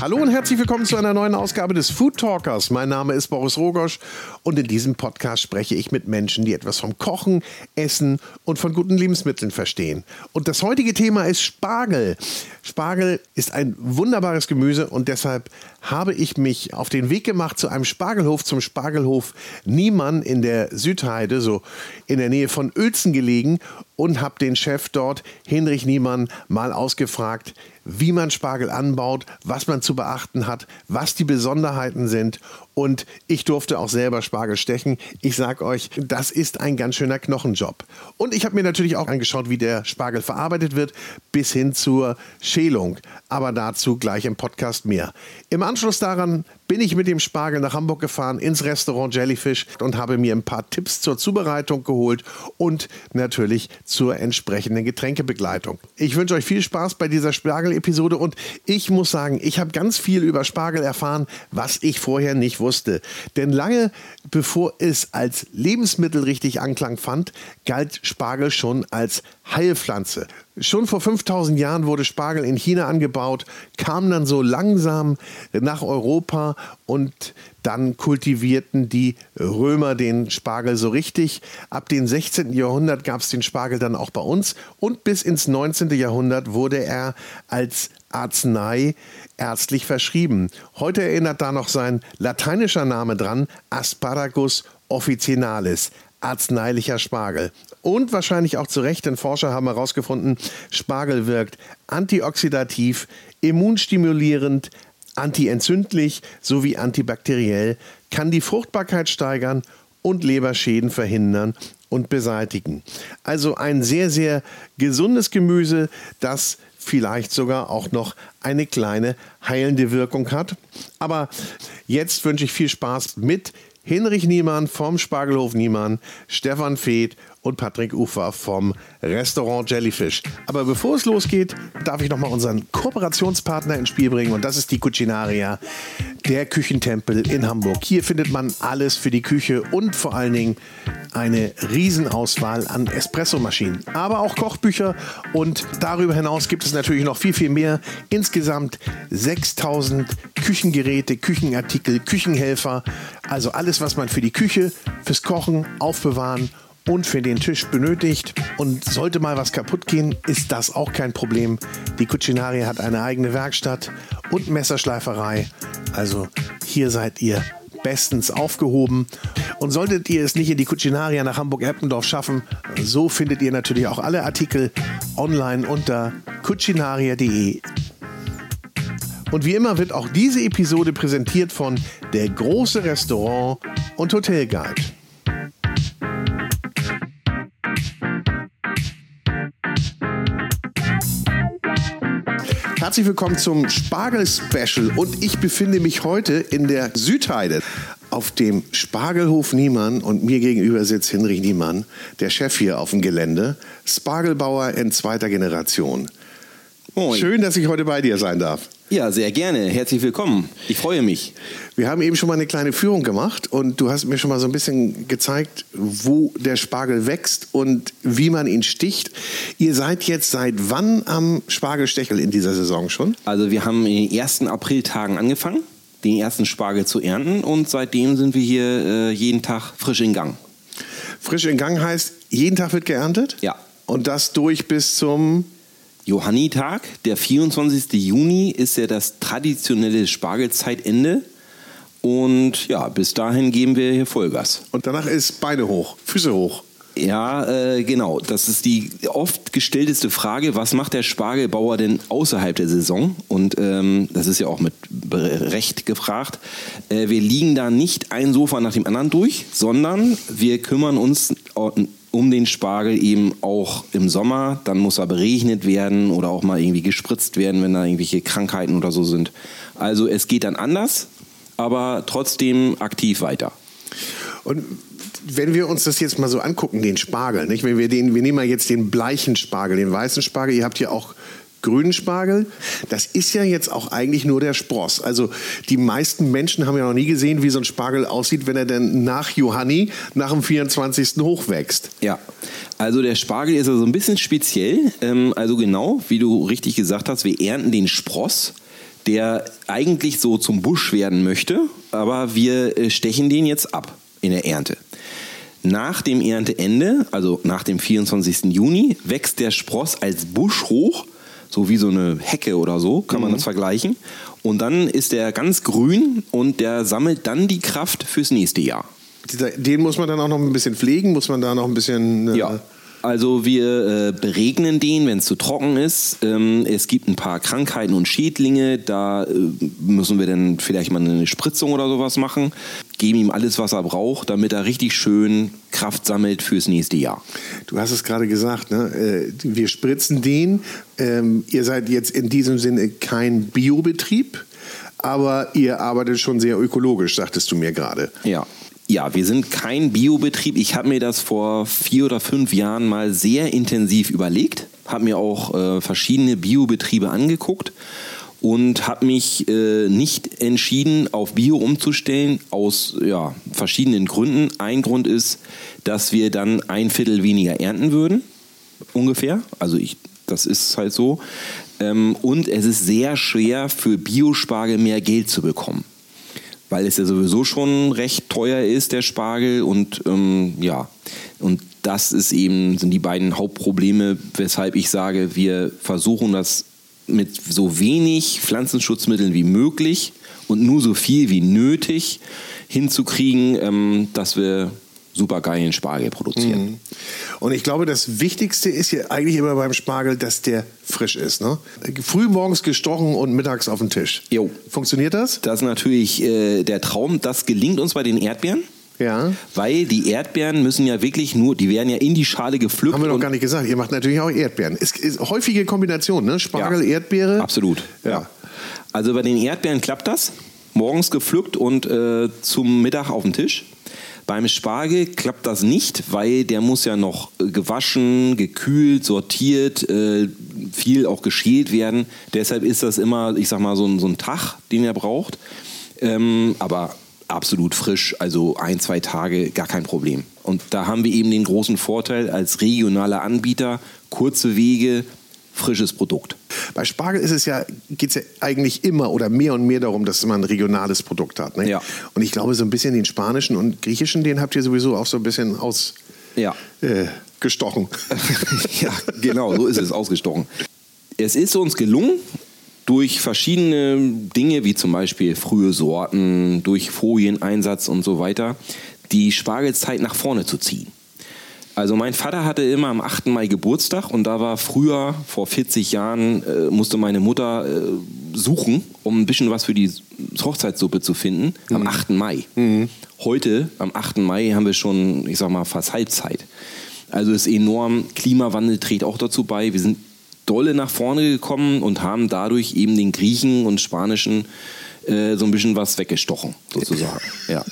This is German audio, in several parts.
Hallo und herzlich willkommen zu einer neuen Ausgabe des Food Talkers. Mein Name ist Boris Rogosch und in diesem Podcast spreche ich mit Menschen, die etwas vom Kochen, Essen und von guten Lebensmitteln verstehen. Und das heutige Thema ist Spargel. Spargel ist ein wunderbares Gemüse und deshalb habe ich mich auf den Weg gemacht zu einem Spargelhof, zum Spargelhof Niemann in der Südheide, so in der Nähe von Uelzen gelegen und habe den Chef dort, Hinrich Niemann, mal ausgefragt, wie man Spargel anbaut, was man zu beachten hat, was die Besonderheiten sind. Und ich durfte auch selber Spargel stechen. Ich sage euch, das ist ein ganz schöner Knochenjob. Und ich habe mir natürlich auch angeschaut, wie der Spargel verarbeitet wird, bis hin zur Schälung. Aber dazu gleich im Podcast mehr. Im Anschluss daran bin ich mit dem Spargel nach Hamburg gefahren ins Restaurant Jellyfish und habe mir ein paar Tipps zur Zubereitung geholt und natürlich zur entsprechenden Getränkebegleitung. Ich wünsche euch viel Spaß bei dieser Spargel-Episode und ich muss sagen, ich habe ganz viel über Spargel erfahren, was ich vorher nicht wusste. Denn lange bevor es als Lebensmittel richtig Anklang fand, galt Spargel schon als Heilpflanze. Schon vor 5000 Jahren wurde Spargel in China angebaut, kam dann so langsam nach Europa und dann kultivierten die Römer den Spargel so richtig. Ab dem 16. Jahrhundert gab es den Spargel dann auch bei uns und bis ins 19. Jahrhundert wurde er als Arznei ärztlich verschrieben. Heute erinnert da noch sein lateinischer Name dran, Asparagus officinalis, arzneilicher Spargel. Und wahrscheinlich auch zu Recht, denn Forscher haben herausgefunden, Spargel wirkt antioxidativ, immunstimulierend, antientzündlich sowie antibakteriell, kann die Fruchtbarkeit steigern und Leberschäden verhindern und beseitigen. Also ein sehr, sehr gesundes Gemüse, das vielleicht sogar auch noch eine kleine heilende Wirkung hat. Aber jetzt wünsche ich viel Spaß mit Hinrich Niemann vom Spargelhof Niemann, Stefan Feeth und Patrick Ufer vom Restaurant Jellyfish. Aber bevor es losgeht, darf ich nochmal unseren Kooperationspartner ins Spiel bringen und das ist die Cucinaria, der Küchentempel in Hamburg. Hier findet man alles für die Küche und vor allen Dingen eine Riesenauswahl an Espressomaschinen, aber auch Kochbücher und darüber hinaus gibt es natürlich noch viel, viel mehr. Insgesamt 6000 Küchengeräte, Küchenartikel, Küchenhelfer, also alles, was man für die Küche, fürs Kochen, Aufbewahren und für den Tisch benötigt. Und sollte mal was kaputt gehen, ist das auch kein Problem. Die Cucinaria hat eine eigene Werkstatt und Messerschleiferei. Also hier seid ihr bestens aufgehoben. Und solltet ihr es nicht in die Cucinaria nach Hamburg-Eppendorf schaffen, so findet ihr natürlich auch alle Artikel online unter cucinaria.de. Und wie immer wird auch diese Episode präsentiert von der große Restaurant und Hotelguide. Herzlich willkommen zum Spargel-Special und ich befinde mich heute in der Südheide. Auf dem Spargelhof Niemann und mir gegenüber sitzt Hinrich Niemann, der Chef hier auf dem Gelände, Spargelbauer in zweiter Generation. Moin. Schön, dass ich heute bei dir sein darf. Ja, sehr gerne. Herzlich willkommen. Ich freue mich. Wir haben eben schon mal eine kleine Führung gemacht und du hast mir schon mal so ein bisschen gezeigt, wo der Spargel wächst und wie man ihn sticht. Ihr seid jetzt seit wann am Spargelstechel in dieser Saison schon? Also wir haben in den ersten Apriltagen angefangen, den ersten Spargel zu ernten und seitdem sind wir hier äh, jeden Tag frisch in Gang. Frisch in Gang heißt, jeden Tag wird geerntet? Ja. Und das durch bis zum Johannitag, der 24. Juni, ist ja das traditionelle Spargelzeitende. Und ja, bis dahin geben wir hier Vollgas. Und danach ist Beine hoch, Füße hoch. Ja, äh, genau. Das ist die oft gestellteste Frage. Was macht der Spargelbauer denn außerhalb der Saison? Und ähm, das ist ja auch mit Recht gefragt. Äh, wir liegen da nicht ein Sofa nach dem anderen durch, sondern wir kümmern uns um den Spargel eben auch im Sommer. Dann muss er beregnet werden oder auch mal irgendwie gespritzt werden, wenn da irgendwelche Krankheiten oder so sind. Also es geht dann anders, aber trotzdem aktiv weiter. Und wenn wir uns das jetzt mal so angucken, den Spargel, nicht? Wenn wir den, wir nehmen mal jetzt den bleichen Spargel, den weißen Spargel, ihr habt hier auch grünen Spargel. Das ist ja jetzt auch eigentlich nur der Spross. Also die meisten Menschen haben ja noch nie gesehen, wie so ein Spargel aussieht, wenn er denn nach Johanni, nach dem 24. hochwächst. Ja, also der Spargel ist also ein bisschen speziell. Ähm, also genau, wie du richtig gesagt hast, wir ernten den Spross. der eigentlich so zum Busch werden möchte, aber wir äh, stechen den jetzt ab in der Ernte. Nach dem Ernteende, also nach dem 24. Juni, wächst der Spross als Busch hoch, so wie so eine Hecke oder so, kann man mhm. das vergleichen. Und dann ist der ganz grün und der sammelt dann die Kraft fürs nächste Jahr. Den muss man dann auch noch ein bisschen pflegen, muss man da noch ein bisschen. Äh ja. Also wir äh, beregnen den, wenn es zu trocken ist. Ähm, es gibt ein paar Krankheiten und Schädlinge, da äh, müssen wir dann vielleicht mal eine Spritzung oder sowas machen. Geben ihm alles, was er braucht, damit er richtig schön Kraft sammelt fürs nächste Jahr. Du hast es gerade gesagt, ne? Äh, wir spritzen den. Ähm, ihr seid jetzt in diesem Sinne kein Biobetrieb, aber ihr arbeitet schon sehr ökologisch, sagtest du mir gerade. Ja. Ja, wir sind kein Biobetrieb. Ich habe mir das vor vier oder fünf Jahren mal sehr intensiv überlegt, habe mir auch äh, verschiedene Biobetriebe angeguckt und habe mich äh, nicht entschieden, auf Bio umzustellen, aus ja, verschiedenen Gründen. Ein Grund ist, dass wir dann ein Viertel weniger ernten würden, ungefähr. Also ich, das ist halt so. Ähm, und es ist sehr schwer für Biospargel mehr Geld zu bekommen weil es ja sowieso schon recht teuer ist, der Spargel. Und ähm, ja, und das ist eben, sind die beiden Hauptprobleme, weshalb ich sage, wir versuchen das mit so wenig Pflanzenschutzmitteln wie möglich und nur so viel wie nötig hinzukriegen, ähm, dass wir super geilen Spargel produzieren. Mhm. Und ich glaube, das Wichtigste ist ja eigentlich immer beim Spargel, dass der frisch ist. Ne? Früh morgens gestochen und mittags auf den Tisch. Jo. Funktioniert das? Das ist natürlich äh, der Traum. Das gelingt uns bei den Erdbeeren. Ja. Weil die Erdbeeren müssen ja wirklich nur, die werden ja in die Schale gepflückt. Haben wir doch gar nicht gesagt. Ihr macht natürlich auch Erdbeeren. Es ist häufige Kombination, ne? Spargel, ja. Erdbeere. Absolut. Ja. ja. Also bei den Erdbeeren klappt das. Morgens gepflückt und äh, zum Mittag auf den Tisch. Beim Spargel klappt das nicht, weil der muss ja noch äh, gewaschen, gekühlt, sortiert, äh, viel auch geschält werden. Deshalb ist das immer, ich sag mal, so ein, so ein Tag, den er braucht. Ähm, aber absolut frisch, also ein, zwei Tage, gar kein Problem. Und da haben wir eben den großen Vorteil als regionaler Anbieter, kurze Wege, frisches Produkt. Bei Spargel ist es ja, geht es ja eigentlich immer oder mehr und mehr darum, dass man ein regionales Produkt hat. Ne? Ja. Und ich glaube, so ein bisschen den spanischen und griechischen, den habt ihr sowieso auch so ein bisschen aus. Ja. Äh, gestochen. ja, genau, so ist es, ausgestochen. Es ist uns gelungen, durch verschiedene Dinge, wie zum Beispiel frühe Sorten, durch Folieneinsatz und so weiter, die Spargelzeit nach vorne zu ziehen. Also mein Vater hatte immer am 8. Mai Geburtstag und da war früher, vor 40 Jahren, äh, musste meine Mutter äh, suchen, um ein bisschen was für die Hochzeitssuppe zu finden, mhm. am 8. Mai. Mhm. Heute, am 8. Mai, haben wir schon, ich sag mal, fast Halbzeit. Also ist enorm, Klimawandel trägt auch dazu bei. Wir sind dolle nach vorne gekommen und haben dadurch eben den Griechen und Spanischen äh, so ein bisschen was weggestochen, sozusagen. Ja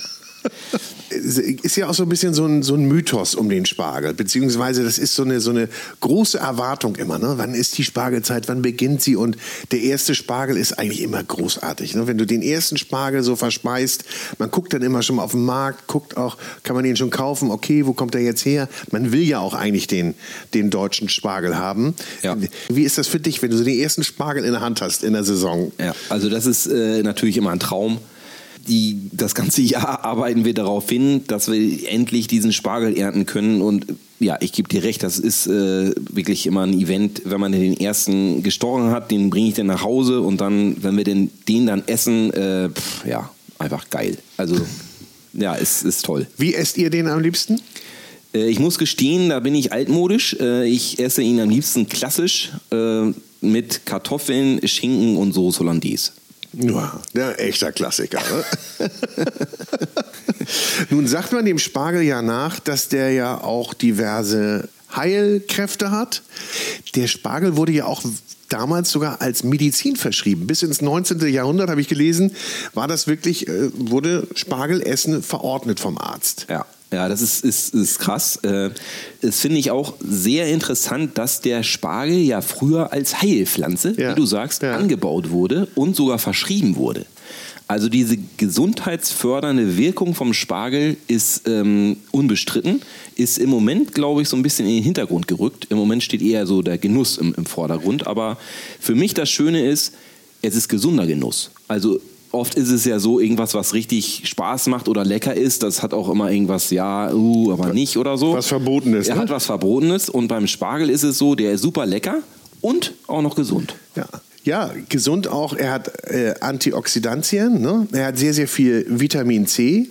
ist ja auch so ein bisschen so ein, so ein Mythos um den Spargel, beziehungsweise das ist so eine, so eine große Erwartung immer. Ne? Wann ist die Spargelzeit, wann beginnt sie? Und der erste Spargel ist eigentlich immer großartig. Ne? Wenn du den ersten Spargel so verspeist, man guckt dann immer schon mal auf den Markt, guckt auch, kann man den schon kaufen? Okay, wo kommt der jetzt her? Man will ja auch eigentlich den, den deutschen Spargel haben. Ja. Wie ist das für dich, wenn du so den ersten Spargel in der Hand hast in der Saison? Ja, also das ist äh, natürlich immer ein Traum die, das ganze Jahr arbeiten wir darauf hin, dass wir endlich diesen Spargel ernten können. Und ja, ich gebe dir recht, das ist äh, wirklich immer ein Event. Wenn man den ersten gestochen hat, den bringe ich dann nach Hause und dann, wenn wir den, den dann essen, äh, pff, ja, einfach geil. Also ja, es ist toll. Wie esst ihr den am liebsten? Äh, ich muss gestehen, da bin ich altmodisch. Äh, ich esse ihn am liebsten klassisch äh, mit Kartoffeln, Schinken und Soße Hollandaise. Ja, der echter Klassiker. Ne? Nun sagt man dem Spargel ja nach, dass der ja auch diverse Heilkräfte hat. Der Spargel wurde ja auch damals sogar als Medizin verschrieben. Bis ins 19. Jahrhundert habe ich gelesen, war das wirklich, äh, wurde Spargelessen verordnet vom Arzt. Ja. Ja, das ist, ist, ist krass. Äh, das finde ich auch sehr interessant, dass der Spargel ja früher als Heilpflanze, ja. wie du sagst, ja. angebaut wurde und sogar verschrieben wurde. Also diese gesundheitsfördernde Wirkung vom Spargel ist ähm, unbestritten, ist im Moment, glaube ich, so ein bisschen in den Hintergrund gerückt. Im Moment steht eher so der Genuss im, im Vordergrund. Aber für mich das Schöne ist, es ist gesunder Genuss. Also oft ist es ja so, irgendwas, was richtig Spaß macht oder lecker ist, das hat auch immer irgendwas, ja, uh, aber nicht oder so. Was Verbotenes. Er ne? hat was Verbotenes und beim Spargel ist es so, der ist super lecker und auch noch gesund. Ja. Ja, gesund auch. Er hat äh, Antioxidantien, ne? er hat sehr, sehr viel Vitamin C.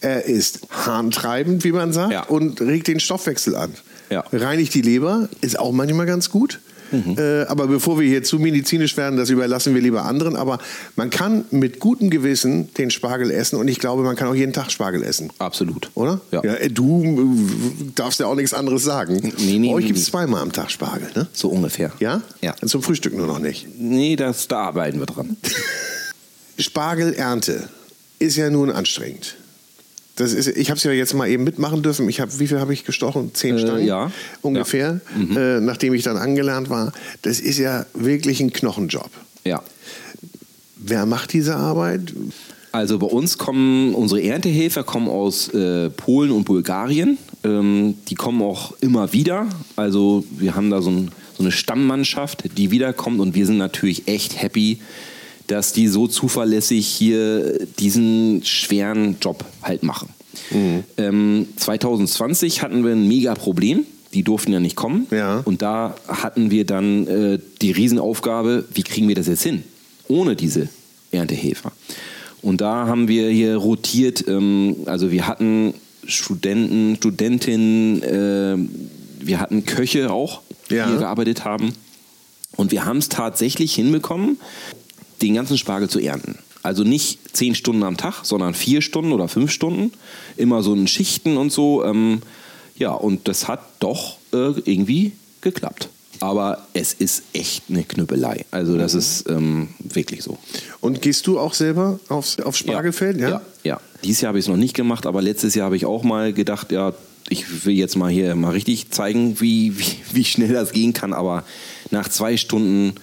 Er ist harntreibend, wie man sagt, Ja. und regt den Stoffwechsel an. Ja. Reinigt die Leber, ist auch manchmal ganz gut. Äh, aber bevor wir hier zu medizinisch werden, das überlassen wir lieber anderen. Aber man kann mit gutem Gewissen den Spargel essen und ich glaube, man kann auch jeden Tag Spargel essen. Absolut. Oder? Ja. äh, du äh, darfst ja auch nichts anderes sagen. Nee, nee, euch nee, gibt es nee. zweimal am Tag Spargel, ne? So ungefähr. Ja? Ja. Zum Frühstück nur noch nicht. Nee, das, da arbeiten wir dran. Spargelernte ist ja nun anstrengend. Das ist, ich habe es ja jetzt mal eben mitmachen dürfen. Ich habe, wie viel habe ich gestochen? Zehn Äh, Stangen ja. ungefähr, äh, nachdem ich dann angelernt war. Das ist ja wirklich ein Knochenjob. Ja. Wer macht diese Arbeit? Also bei uns kommen unsere Erntehelfer kommen aus äh, Polen und Bulgarien. Ähm, die kommen auch immer wieder. Also wir haben da so, ein, so eine Stammmannschaft, die wiederkommt und wir sind natürlich echt happy, dass die so zuverlässig hier diesen schweren Job halt machen. Ähm, 2020 hatten wir ein mega Problem. Die durften ja nicht kommen. Ja. Und da hatten wir dann äh, die Riesenaufgabe, wie kriegen wir das jetzt hin? Ohne diese Erntehelfer. Und da haben wir hier rotiert, ähm, also wir hatten Studenten, Studentinnen, äh, wir hatten Köche auch, die Ja. hier gearbeitet haben. Und wir haben es tatsächlich hinbekommen, den ganzen Spargel zu ernten. Also nicht zehn Stunden am Tag, sondern vier Stunden oder fünf Stunden. Immer so in Schichten und so. Ähm, ja, und das hat doch äh, irgendwie geklappt. Aber es ist echt eine Knüppelei. Also das ist ähm, wirklich so. Und gehst du auch selber aufs, aufs Spargelfeld? Ja. ja, ja. Dieses Jahr habe ich es noch nicht gemacht, aber letztes Jahr habe ich auch mal gedacht, ja, ich will jetzt mal hier mal richtig zeigen, wie, wie, wie schnell das gehen kann. Aber nach zwei Stunden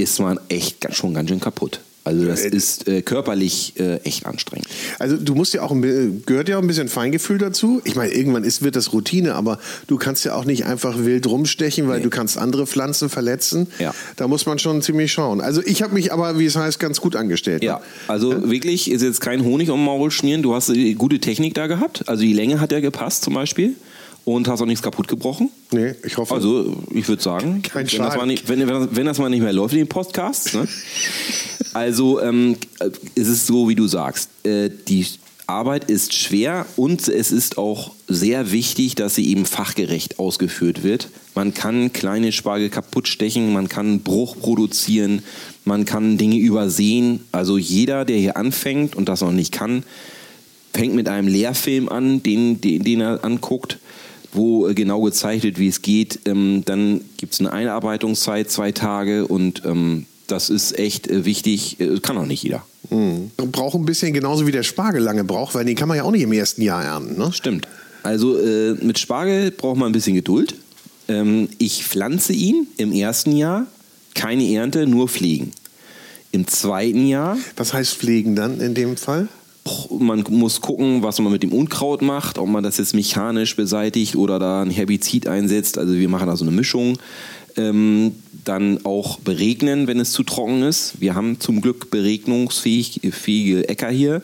ist man echt schon ganz schön kaputt. Also das Äh, ist äh, körperlich äh, echt anstrengend. Also du musst ja auch gehört ja auch ein bisschen Feingefühl dazu. Ich meine, irgendwann ist, wird das Routine, aber du kannst ja auch nicht einfach wild rumstechen, weil Nee. du kannst andere Pflanzen verletzen. Ja. Da muss man schon ziemlich schauen. Also ich habe mich aber, wie es heißt, ganz gut angestellt. Ja, also wirklich ist jetzt kein Honig um Maul schmieren. Du hast äh, gute Technik da gehabt. Also die Länge hat ja gepasst zum Beispiel. Und hast auch nichts kaputt gebrochen. Nee, ich hoffe. Also, ich würde sagen, Kein wenn, das mal nicht, wenn, wenn, wenn das mal nicht mehr läuft in den Podcast. Ne? Also, ähm, äh, es ist so, wie du sagst. Äh, die Arbeit ist schwer und es ist auch sehr wichtig, dass sie eben fachgerecht ausgeführt wird. Man kann kleine Spargel kaputt stechen, man kann Bruch produzieren, man kann Dinge übersehen. Also jeder, der hier anfängt und das noch nicht kann, fängt mit einem Lehrfilm an, den, den, den er anguckt, wo äh, genau wird, wie es geht. Ähm, dann gibt es eine Einarbeitungszeit, zwei Tage und ähm, das ist echt äh, wichtig. Äh, kann auch nicht jeder. Mhm. Braucht ein bisschen genauso wie der Spargel lange braucht, weil den kann man ja auch nicht im ersten Jahr ernten. Ne? Stimmt. Also äh, mit Spargel braucht man ein bisschen Geduld. Ähm, ich pflanze ihn im ersten Jahr, keine Ernte, nur pflegen. Im zweiten Jahr Was heißt pflegen dann in dem Fall? Man muss gucken, was man mit dem Unkraut macht, ob man das jetzt mechanisch beseitigt oder da ein Herbizid einsetzt. Also wir machen da so eine Mischung. Ähm, dann auch beregnen, wenn es zu trocken ist. Wir haben zum Glück beregnungsfähige Äcker hier.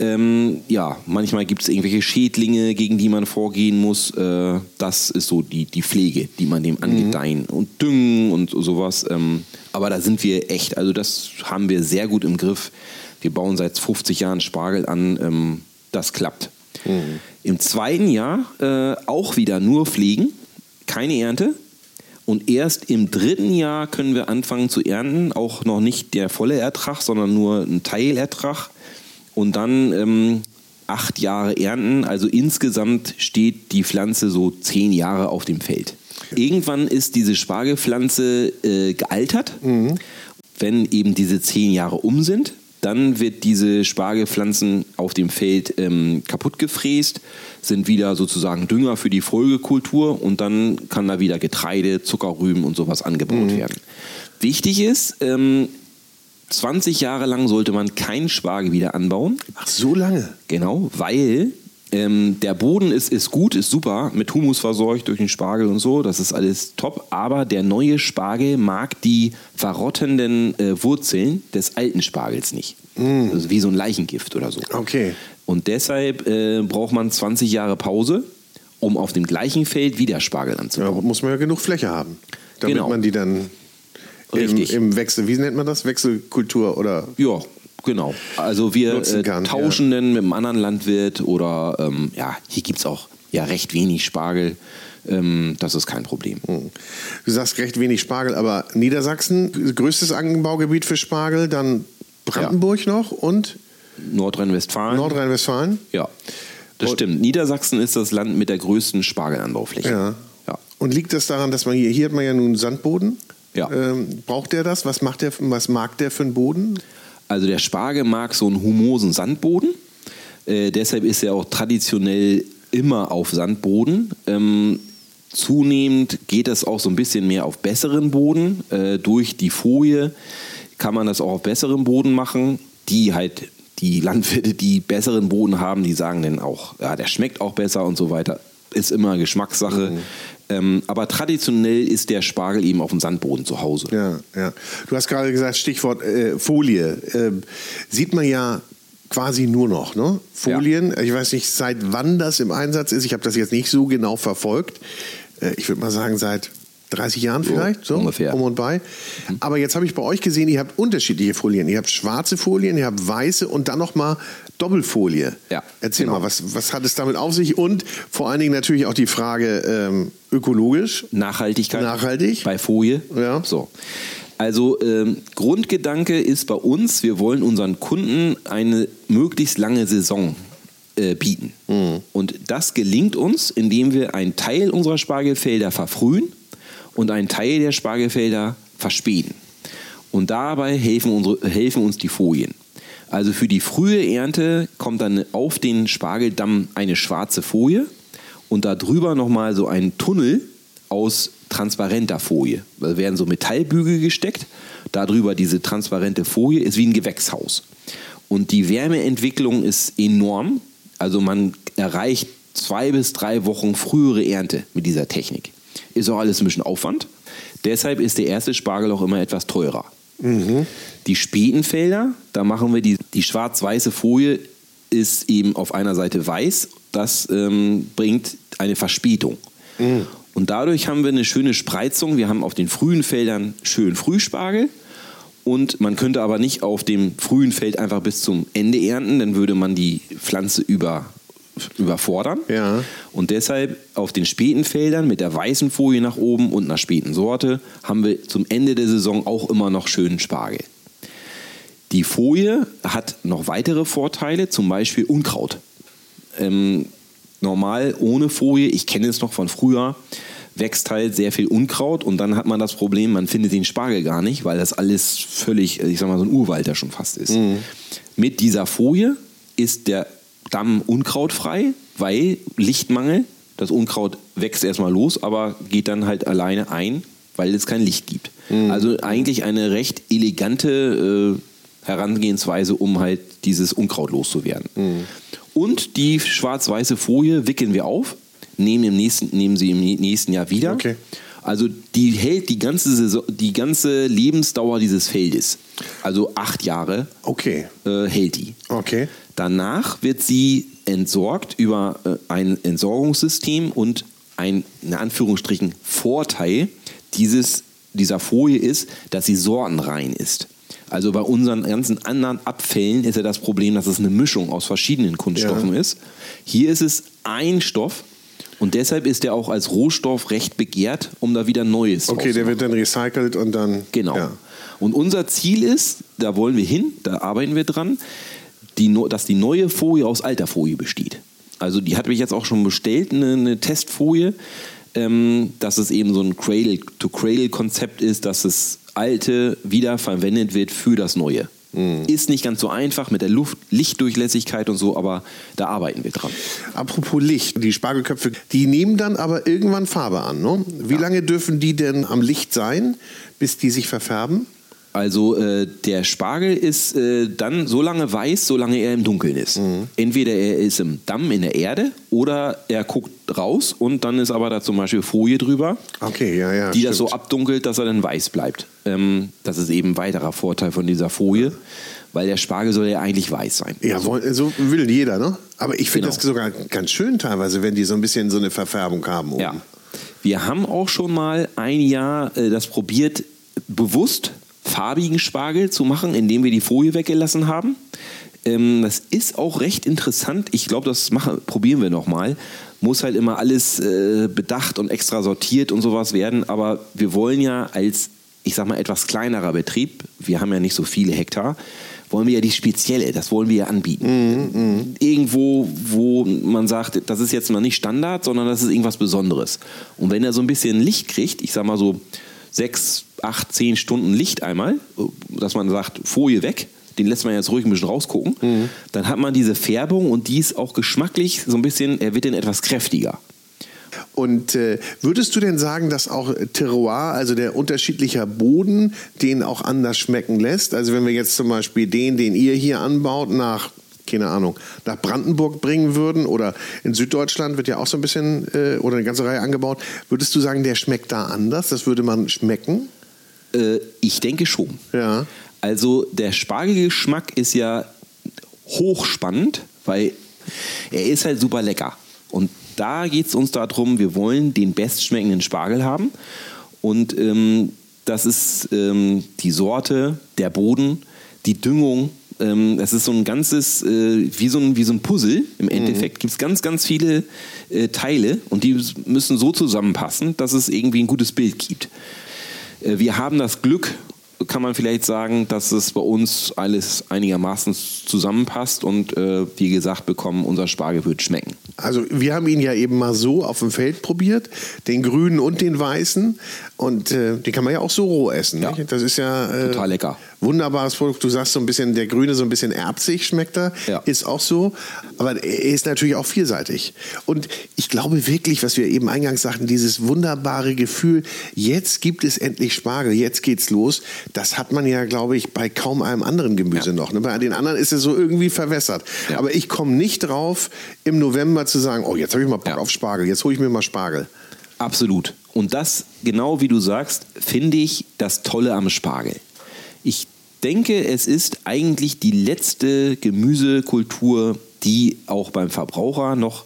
Ähm, ja, manchmal gibt es irgendwelche Schädlinge, gegen die man vorgehen muss. Äh, das ist so die, die Pflege, die man dem angedeihen und düngen und sowas. Ähm, aber da sind wir echt, also das haben wir sehr gut im Griff. Wir bauen seit 50 Jahren Spargel an. Ähm, das klappt. Im zweiten Jahr äh, auch wieder nur pflegen, keine Ernte. Und erst im dritten Jahr können wir anfangen zu ernten. Auch noch nicht der volle Ertrag, sondern nur ein Teilertrag. Und dann ähm, acht Jahre ernten. Also insgesamt steht die Pflanze so zehn Jahre auf dem Feld. Irgendwann ist diese Spargelpflanze äh, gealtert. Wenn eben diese zehn Jahre um sind, dann wird diese Spargelpflanzen auf dem Feld ähm, kaputt gefräst, sind wieder sozusagen Dünger für die Folgekultur und dann kann da wieder Getreide, Zuckerrüben und sowas angebaut werden. Wichtig ist, ähm, 20 Jahre lang sollte man keinen Spargel wieder anbauen. Ach, so lange. Genau, weil Ähm, der Boden ist, ist gut, ist super, mit Humus versorgt durch den Spargel und so, das ist alles top. Aber der neue Spargel mag die verrottenden äh, Wurzeln des alten Spargels nicht. Mm. Also wie so ein Leichengift oder so. Okay. Und deshalb äh, braucht man 20 Jahre Pause, um auf dem gleichen Feld wieder Spargel anzubauen. Ja, muss man ja genug Fläche haben, damit Genau. man die dann im, im Wechsel, wie nennt man das? Wechselkultur oder Ja, genau. Also wir äh, kann, tauschen dann mit einem anderen Landwirt oder ähm, ja, hier gibt es auch ja recht wenig Spargel. Ähm, das ist kein Problem. du sagst recht wenig Spargel, aber Niedersachsen, größtes Anbaugebiet für Spargel, dann Brandenburg noch und Nordrhein-Westfalen. Nordrhein-Westfalen. ja, das Und- stimmt. Niedersachsen ist das Land mit der größten Spargelanbaufläche. Ja. ja. Und liegt das daran, dass man hier, hier hat man ja nun Sandboden? Ja. Ähm, braucht der das? Was macht der, was mag der für einen Boden? Also der Spargel mag so einen humosen Sandboden. Äh, deshalb ist er auch traditionell immer auf Sandboden. Ähm, zunehmend geht das auch so ein bisschen mehr auf besseren Boden. Äh, durch die Folie kann man das auch auf besseren Boden machen. Die halt, die Landwirte, die besseren Boden haben, die sagen dann auch, ja, der schmeckt auch besser und so weiter. Ist immer Geschmackssache. Ähm, aber traditionell ist der Spargel eben auf dem Sandboden zu Hause. Ja, ja. Du hast gerade gesagt, Stichwort äh, Folie. Ähm, sieht man ja quasi nur noch, ne? Folien. Ich weiß nicht, seit wann das im Einsatz ist. Ich habe das jetzt nicht so genau verfolgt. Äh, ich würde mal sagen, seit 30 Jahren vielleicht, so ungefähr. um und bei. Aber jetzt habe ich bei euch gesehen, ihr habt unterschiedliche Folien. Ihr habt schwarze Folien, ihr habt weiße und dann noch mal Doppelfolie. Ja, Erzähl genau. mal, was, was hat es damit auf sich? Und vor allen Dingen natürlich auch die Frage ähm, ökologisch. Nachhaltigkeit. Nachhaltig. Bei Folie. Ja. So. Also ähm, Grundgedanke ist bei uns, wir wollen unseren Kunden eine möglichst lange Saison äh, bieten. Und das gelingt uns, indem wir einen Teil unserer Spargelfelder verfrühen und einen Teil der Spargelfelder verspäten. Und dabei helfen, unsere, helfen uns die Folien. Also für die frühe Ernte kommt dann auf den Spargeldamm eine schwarze Folie und darüber nochmal so ein Tunnel aus transparenter Folie. Da werden so Metallbügel gesteckt, darüber diese transparente Folie ist wie ein Gewächshaus. Und die Wärmeentwicklung ist enorm. Also man erreicht zwei bis drei Wochen frühere Ernte mit dieser Technik. Ist auch alles ein bisschen Aufwand. Deshalb ist der erste Spargel auch immer etwas teurer. Die späten Felder, da machen wir die, die schwarz-weiße Folie, ist eben auf einer Seite weiß. Das ähm, bringt eine Verspätung. Und dadurch haben wir eine schöne Spreizung. Wir haben auf den frühen Feldern schön Frühspargel. Und man könnte aber nicht auf dem frühen Feld einfach bis zum Ende ernten, dann würde man die Pflanze über, überfordern. Ja. Und deshalb auf den späten Feldern mit der weißen Folie nach oben und einer späten Sorte haben wir zum Ende der Saison auch immer noch schönen Spargel. Die Folie hat noch weitere Vorteile, zum Beispiel Unkraut. Ähm, normal ohne Folie, ich kenne es noch von früher, wächst halt sehr viel Unkraut und dann hat man das Problem, man findet den Spargel gar nicht, weil das alles völlig, ich sag mal, so ein Urwald da schon fast ist. Mit dieser Folie ist der Damm unkrautfrei, weil Lichtmangel, das Unkraut wächst erstmal los, aber geht dann halt alleine ein, weil es kein Licht gibt. Also eigentlich eine recht elegante äh, Herangehensweise, um halt dieses Unkraut loszuwerden. Und die schwarz-weiße Folie wickeln wir auf, nehmen, im nächsten, nehmen sie im nächsten Jahr wieder. Okay. Also die hält die ganze, Saison, die ganze Lebensdauer dieses Feldes. Also acht Jahre Okay. äh, hält die. Okay. Danach wird sie entsorgt über äh, ein Entsorgungssystem und ein, in Anführungsstrichen, Vorteil dieses, dieser Folie ist, dass sie sortenrein ist. Also bei unseren ganzen anderen Abfällen ist ja das Problem, dass es eine Mischung aus verschiedenen Kunststoffen Ja. ist. Hier ist es ein Stoff und deshalb ist er auch als Rohstoff recht begehrt, um da wieder Neues Okay, der wird dann recycelt und dann. Genau. Ja. Und unser Ziel ist, da wollen wir hin, da arbeiten wir dran, die, dass die neue Folie aus alter Folie besteht. Also die hatte ich jetzt auch schon bestellt, eine, eine Testfolie, ähm, dass es eben so ein Cradle-to-Cradle-Konzept ist, dass das alte wieder verwendet wird für das neue. Ist nicht ganz so einfach mit der Luft Lichtdurchlässigkeit und so, aber da arbeiten wir dran. Apropos Licht, die Spargelköpfe, die nehmen dann aber irgendwann Farbe an. Ne? Wie lange dürfen die denn am Licht sein, bis die sich verfärben? Also äh, der Spargel ist äh, dann so lange weiß, solange er im Dunkeln ist. Mhm. Entweder er ist im Damm in der Erde oder er guckt raus und dann ist aber da zum Beispiel Folie drüber, okay, ja, ja, die stimmt. das so abdunkelt, dass er dann weiß bleibt. Ähm, das ist eben ein weiterer Vorteil von dieser Folie, weil der Spargel soll ja eigentlich weiß sein. Ja, so will jeder, ne? Aber ich finde genau. das sogar ganz schön teilweise, wenn die so ein bisschen so eine Verfärbung haben. Oben. Ja. Wir haben auch schon mal ein Jahr äh, das probiert, bewusst farbigen Spargel zu machen, indem wir die Folie weggelassen haben. Ähm, das ist auch recht interessant. Ich glaube, das machen, probieren wir nochmal. Muss halt immer alles äh, bedacht und extra sortiert und sowas werden. Aber wir wollen ja als, ich sag mal, etwas kleinerer Betrieb, wir haben ja nicht so viele Hektar, wollen wir ja die spezielle, das wollen wir ja anbieten. Mm, mm. Irgendwo, wo man sagt, das ist jetzt mal nicht Standard, sondern das ist irgendwas Besonderes. Und wenn er so ein bisschen Licht kriegt, ich sag mal so sechs, acht, zehn Stunden Licht einmal, dass man sagt, Folie weg, den lässt man jetzt ruhig ein bisschen rausgucken, mhm. dann hat man diese Färbung und die ist auch geschmacklich so ein bisschen, er wird dann etwas kräftiger. Und äh, würdest du denn sagen, dass auch Terroir, also der unterschiedliche Boden, den auch anders schmecken lässt? Also wenn wir jetzt zum Beispiel den, den ihr hier anbaut, nach keine Ahnung, nach Brandenburg bringen würden oder in Süddeutschland wird ja auch so ein bisschen äh, oder eine ganze Reihe angebaut, würdest du sagen, der schmeckt da anders? Das würde man schmecken? Äh, ich denke schon. Ja. Also der Spargelgeschmack ist ja hochspannend, weil er ist halt super lecker. Und da geht es uns darum, wir wollen den bestschmeckenden Spargel haben. Und ähm, das ist ähm, die Sorte, der Boden, die Düngung, ähm, es ist so ein ganzes, äh, wie, so ein, wie so ein Puzzle. Im Endeffekt mhm. gibt es ganz, ganz viele äh, Teile und die müssen so zusammenpassen, dass es irgendwie ein gutes Bild gibt. Äh, wir haben das Glück, kann man vielleicht sagen, dass es bei uns alles einigermaßen zusammenpasst und äh, wie gesagt bekommen, unser Spargel wird schmecken. Also wir haben ihn ja eben mal so auf dem Feld probiert, den grünen und den weißen und äh, den kann man ja auch so roh essen. Ja. Das ist ja äh, total lecker wunderbares Produkt. Du sagst so ein bisschen, der Grüne so ein bisschen erbsig schmeckt er. Ja. Ist auch so. Aber er ist natürlich auch vielseitig. Und ich glaube wirklich, was wir eben eingangs sagten, dieses wunderbare Gefühl, jetzt gibt es endlich Spargel, jetzt geht's los. Das hat man ja, glaube ich, bei kaum einem anderen Gemüse ja. noch. Ne? Bei den anderen ist es so irgendwie verwässert. Ja. Aber ich komme nicht drauf, im November zu sagen, oh, jetzt habe ich mal Bock auf Spargel, jetzt hole ich mir mal Spargel. Absolut. Und das, genau wie du sagst, finde ich das Tolle am Spargel. Ich denke, es ist eigentlich die letzte Gemüsekultur, die auch beim Verbraucher noch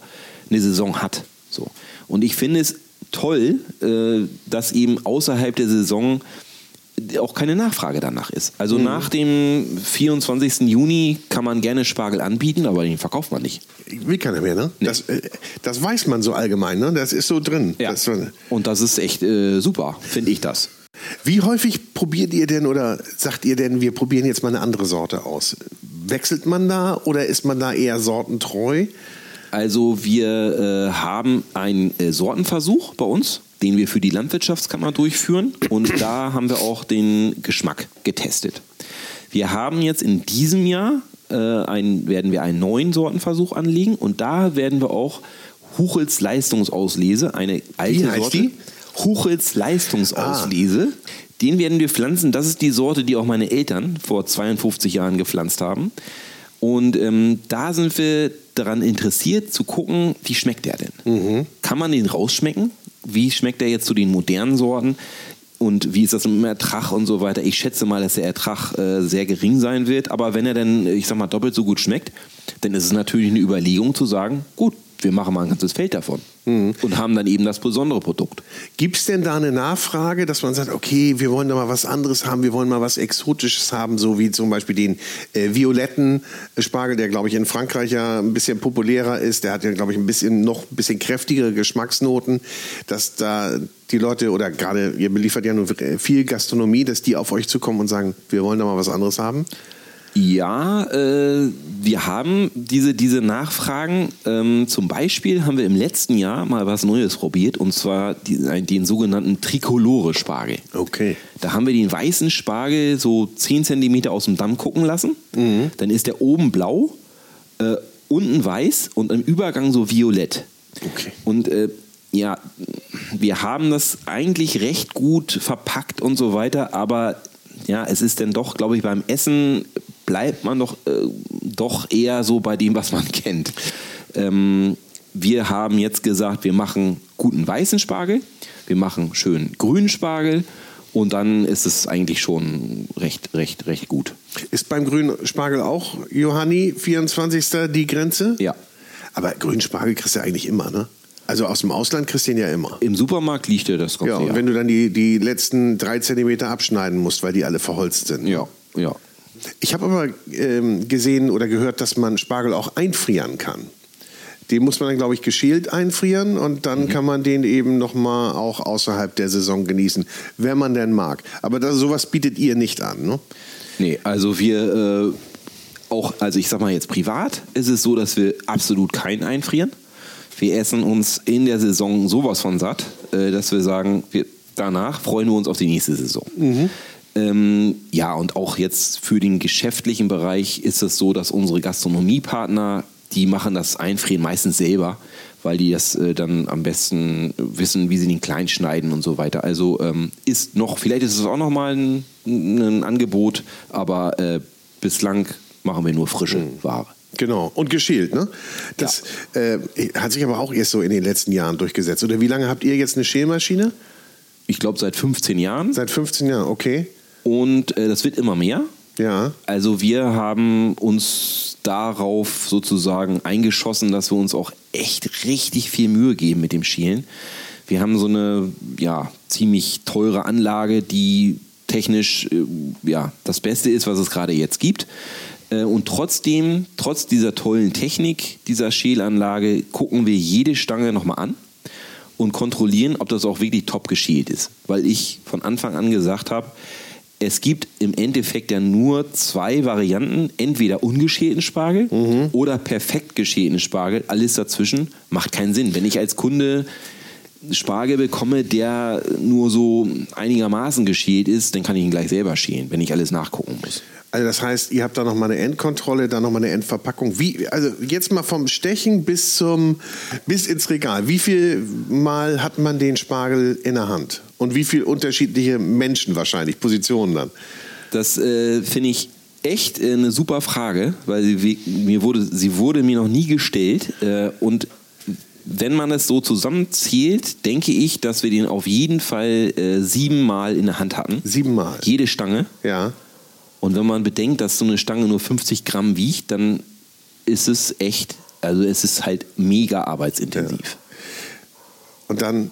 eine Saison hat. So. Und ich finde es toll, äh, dass eben außerhalb der Saison auch keine Nachfrage danach ist. Also mhm. nach dem 24. Juni kann man gerne Spargel anbieten, aber den verkauft man nicht. Will keiner mehr, ne? Nee. Das, äh, das weiß man so allgemein, ne? Das ist so drin. Ja. Das, Und das ist echt äh, super, finde ich das. Wie häufig probiert ihr denn oder sagt ihr denn, wir probieren jetzt mal eine andere Sorte aus? Wechselt man da oder ist man da eher sortentreu? Also wir äh, haben einen äh, Sortenversuch bei uns, den wir für die Landwirtschaftskammer durchführen und da haben wir auch den Geschmack getestet. Wir haben jetzt in diesem Jahr äh, ein, werden wir einen neuen Sortenversuch anlegen und da werden wir auch Huchels Leistungsauslese, eine alte Wie heißt Sorte. Die? Huchels Leistungsauslese. Ah. Den werden wir pflanzen. Das ist die Sorte, die auch meine Eltern vor 52 Jahren gepflanzt haben. Und ähm, da sind wir daran interessiert zu gucken, wie schmeckt der denn? Mhm. Kann man den rausschmecken? Wie schmeckt der jetzt zu den modernen Sorten? Und wie ist das im Ertrag und so weiter? Ich schätze mal, dass der Ertrag äh, sehr gering sein wird. Aber wenn er dann, ich sag mal, doppelt so gut schmeckt, dann ist es natürlich eine Überlegung zu sagen, gut, wir machen mal ein ganzes Feld davon mhm. und haben dann eben das besondere Produkt. Gibt es denn da eine Nachfrage, dass man sagt, okay, wir wollen da mal was anderes haben, wir wollen mal was Exotisches haben, so wie zum Beispiel den äh, violetten Spargel, der glaube ich in Frankreich ja ein bisschen populärer ist, der hat ja glaube ich ein bisschen noch ein bisschen kräftigere Geschmacksnoten, dass da die Leute oder gerade ihr beliefert ja nur viel Gastronomie, dass die auf euch zukommen und sagen, wir wollen da mal was anderes haben? Ja, äh, wir haben diese, diese Nachfragen. Ähm, zum Beispiel haben wir im letzten Jahr mal was Neues probiert und zwar die, den sogenannten Tricolore-Spargel. Okay. Da haben wir den weißen Spargel so 10 cm aus dem Damm gucken lassen. Mhm. Dann ist der oben blau, äh, unten weiß und im Übergang so violett. Okay. Und äh, ja, wir haben das eigentlich recht gut verpackt und so weiter, aber Ja, es ist denn doch, glaube ich, beim Essen bleibt man doch, äh, doch eher so bei dem, was man kennt. Ähm, wir haben jetzt gesagt, wir machen guten weißen Spargel, wir machen schön grünen Spargel und dann ist es eigentlich schon recht, recht, recht gut. Ist beim grünen Spargel auch Johanni 24. die Grenze? Ja. Aber grünen Spargel kriegst du eigentlich immer, ne? Also aus dem Ausland kriegst du ihn ja immer. Im Supermarkt liegt er das Ja, und wenn du dann die, die letzten drei Zentimeter abschneiden musst, weil die alle verholzt sind. ja, ja. Ich habe aber ähm, gesehen oder gehört, dass man Spargel auch einfrieren kann. Den muss man dann, glaube ich, geschält einfrieren und dann kann man den eben nochmal auch außerhalb der Saison genießen, wenn man denn mag. Aber das, sowas bietet ihr nicht an, ne? Nee, also wir äh, auch, also ich sag mal jetzt privat, ist es so, dass wir absolut kein einfrieren. Wir essen uns in der Saison sowas von satt, äh, dass wir sagen, wir, danach freuen wir uns auf die nächste Saison. Ähm, ja, und auch jetzt für den geschäftlichen Bereich ist es so, dass unsere Gastronomiepartner, die machen das Einfrieren meistens selber, weil die das äh, dann am besten wissen, wie sie den klein schneiden und so weiter. Also ähm, ist noch, vielleicht ist es auch noch mal ein, ein Angebot, aber äh, bislang machen wir nur frische Ware. Genau. Und geschält, ne? Das äh, hat sich aber auch erst so in den letzten Jahren durchgesetzt. Oder wie lange habt ihr jetzt eine Schälmaschine? Ich glaube seit 15 Jahren Seit 15 Jahren, okay. Und äh, das wird immer mehr. Ja. Also wir haben uns darauf sozusagen eingeschossen, dass wir uns auch echt richtig viel Mühe geben mit dem Schielen. Wir haben so eine ja, ziemlich teure Anlage, die technisch äh, ja, das Beste ist, was es gerade jetzt gibt. Äh, Und trotzdem, trotz dieser tollen Technik dieser Schälanlage, gucken wir jede Stange nochmal an und kontrollieren, ob das auch wirklich top geschält ist. Weil ich von Anfang an gesagt habe, es gibt im Endeffekt ja nur zwei Varianten, entweder ungeschälten Spargel oder perfekt geschälten Spargel. Alles dazwischen macht keinen Sinn. Wenn ich als Kunde Spargel bekomme, der nur so einigermaßen geschält ist, dann kann ich ihn gleich selber schälen, wenn ich alles nachgucken muss. Also das heißt, ihr habt da nochmal eine Endkontrolle, dann nochmal eine Endverpackung. Wie, also jetzt mal vom Stechen bis zum bis ins Regal. Wie viel Mal hat man den Spargel in der Hand? Und wie viel unterschiedliche Menschen wahrscheinlich, Positionen dann? Das äh, finde ich echt äh, eine super Frage, weil sie, mir wurde, sie wurde mir noch nie gestellt. Äh, und wenn man es so zusammenzählt, denke ich, dass wir den auf jeden Fall äh, siebenmal in der Hand hatten. Siebenmal. Jede Stange. Ja. Und wenn man bedenkt, dass so eine Stange nur 50 Gramm wiegt, dann ist es echt, also es ist halt mega arbeitsintensiv. Und dann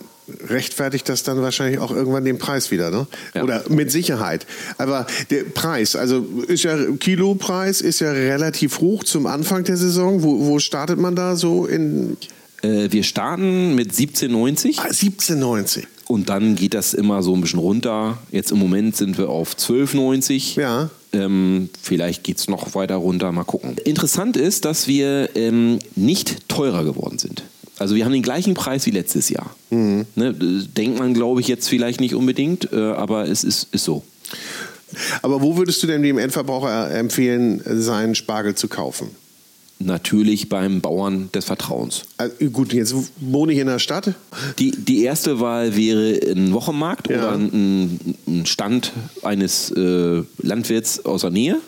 rechtfertigt das dann wahrscheinlich auch irgendwann den Preis wieder, ne? Ja. Oder mit Sicherheit. Aber der Preis, also ist ja Kilopreis ist ja relativ hoch zum Anfang der Saison. Wo, wo startet man da so in Äh, wir starten mit 17,90 ah, 17,90? und dann geht das immer so ein bisschen runter. Jetzt im Moment sind wir auf 12,90. Ja. Ähm, vielleicht geht es noch weiter runter, mal gucken. Interessant ist, dass wir ähm, nicht teurer geworden sind. Also wir haben den gleichen Preis wie letztes Jahr. Ne, das denkt man, glaube ich, jetzt vielleicht nicht unbedingt, äh, aber es ist, ist so. Aber wo würdest du denn dem Endverbraucher empfehlen, seinen Spargel zu kaufen? Natürlich beim Bauern des Vertrauens. Also, gut, jetzt wohne ich in der Stadt. Die, die erste Wahl wäre ein Wochenmarkt Ja. oder ein, ein Stand eines äh, Landwirts aus der Nähe.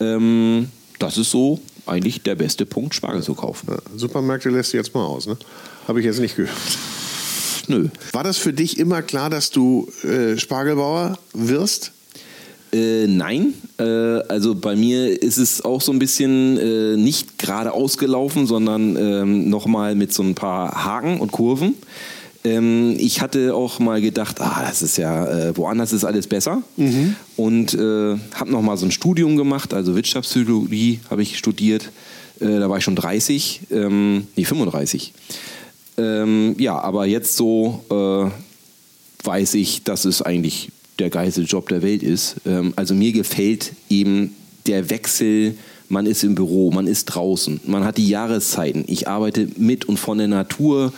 Ähm, das ist so eigentlich der beste Punkt, Spargel zu kaufen. Ja, Supermärkte lässt du jetzt mal aus, ne? Habe ich jetzt nicht gehört. Nö. War das für dich immer klar, dass du äh, Spargelbauer wirst? Äh, nein, äh, also bei mir ist es auch so ein bisschen äh, nicht gerade ausgelaufen, sondern ähm, nochmal mit so ein paar Haken und Kurven. Ähm, ich hatte auch mal gedacht, ah, das ist ja, äh, woanders ist alles besser. Und äh, habe nochmal so ein Studium gemacht, also Wirtschaftspsychologie habe ich studiert. Äh, da war ich schon 30, ähm, nee, 35. Ähm, ja, aber jetzt so äh, weiß ich, dass es eigentlich der geilste Job der Welt ist. Ähm, also mir gefällt eben der Wechsel, man ist im Büro, man ist draußen, man hat die Jahreszeiten. Ich arbeite mit und von der Natur.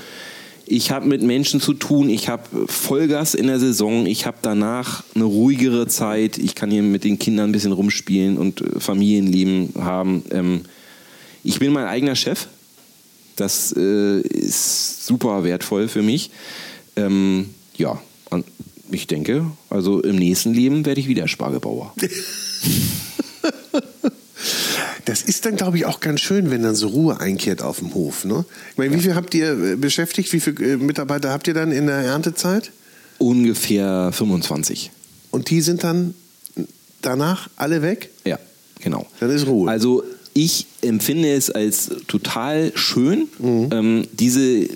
Ich habe mit Menschen zu tun, ich habe Vollgas in der Saison, ich habe danach eine ruhigere Zeit, ich kann hier mit den Kindern ein bisschen rumspielen und äh, Familienleben haben. Ähm, ich bin mein eigener Chef. Das äh, ist super wertvoll für mich. Ähm, ja, ich denke, also im nächsten Leben werde ich wieder Spargelbauer. Das ist dann, glaube ich, auch ganz schön, wenn dann so Ruhe einkehrt auf dem Hof. Ne? Ich meine, wie viel habt ihr äh, beschäftigt? Wie viele äh, Mitarbeiter habt ihr dann in der Erntezeit? Ungefähr 25. Und die sind dann danach alle weg? Ja, genau. Dann ist Ruhe. Also ich empfinde es als total schön, mhm. ähm, diese,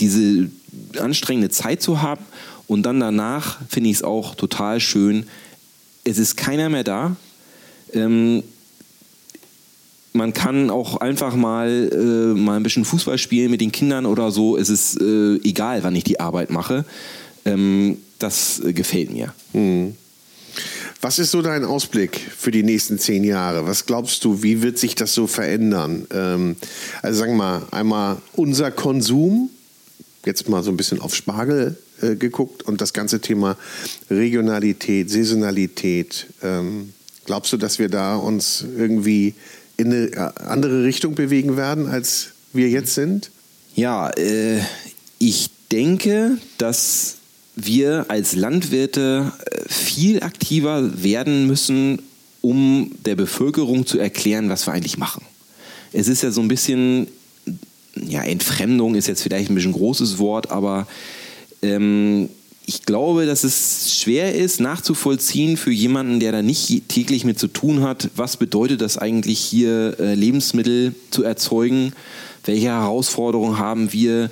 diese anstrengende Zeit zu haben. Und dann danach finde ich es auch total schön. Es ist keiner mehr da. Ähm, man kann auch einfach mal, äh, mal ein bisschen Fußball spielen mit den Kindern oder so. Es ist äh, egal, wann ich die Arbeit mache. Ähm, das äh, gefällt mir. Mhm. Was ist so dein Ausblick für die nächsten zehn Jahre? Was glaubst du, wie wird sich das so verändern? Ähm, also sagen wir mal, einmal unser Konsum, jetzt mal so ein bisschen auf Spargel äh, geguckt und das ganze Thema Regionalität, Saisonalität. Ähm, glaubst du, dass wir da uns irgendwie in eine äh, andere Richtung bewegen werden, als wir jetzt sind? Ja, äh, ich denke, dass wir als Landwirte äh, viel aktiver werden müssen, um der Bevölkerung zu erklären, was wir eigentlich machen. Es ist ja so ein bisschen, ja, Entfremdung ist jetzt vielleicht ein bisschen großes Wort, aber ähm, ich glaube, dass es schwer ist nachzuvollziehen für jemanden, der da nicht täglich mit zu tun hat, was bedeutet das eigentlich hier äh, Lebensmittel zu erzeugen, welche Herausforderungen haben wir, äh,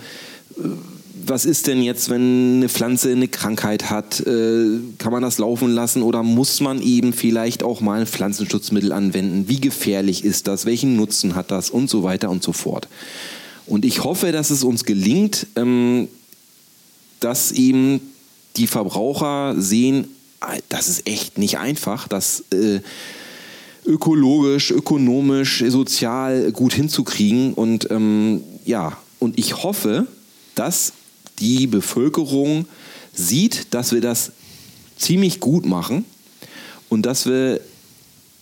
was ist denn jetzt, wenn eine Pflanze eine Krankheit hat, äh, kann man das laufen lassen oder muss man eben vielleicht auch mal ein Pflanzenschutzmittel anwenden, wie gefährlich ist das, welchen Nutzen hat das? Und so weiter und so fort. Und ich hoffe, dass es uns gelingt, ähm, dass eben die Verbraucher sehen, das ist echt nicht einfach, das äh, ökologisch, ökonomisch, sozial gut hinzukriegen. Und ähm, ja, und ich hoffe, dass die Bevölkerung sieht, dass wir das ziemlich gut machen und dass wir,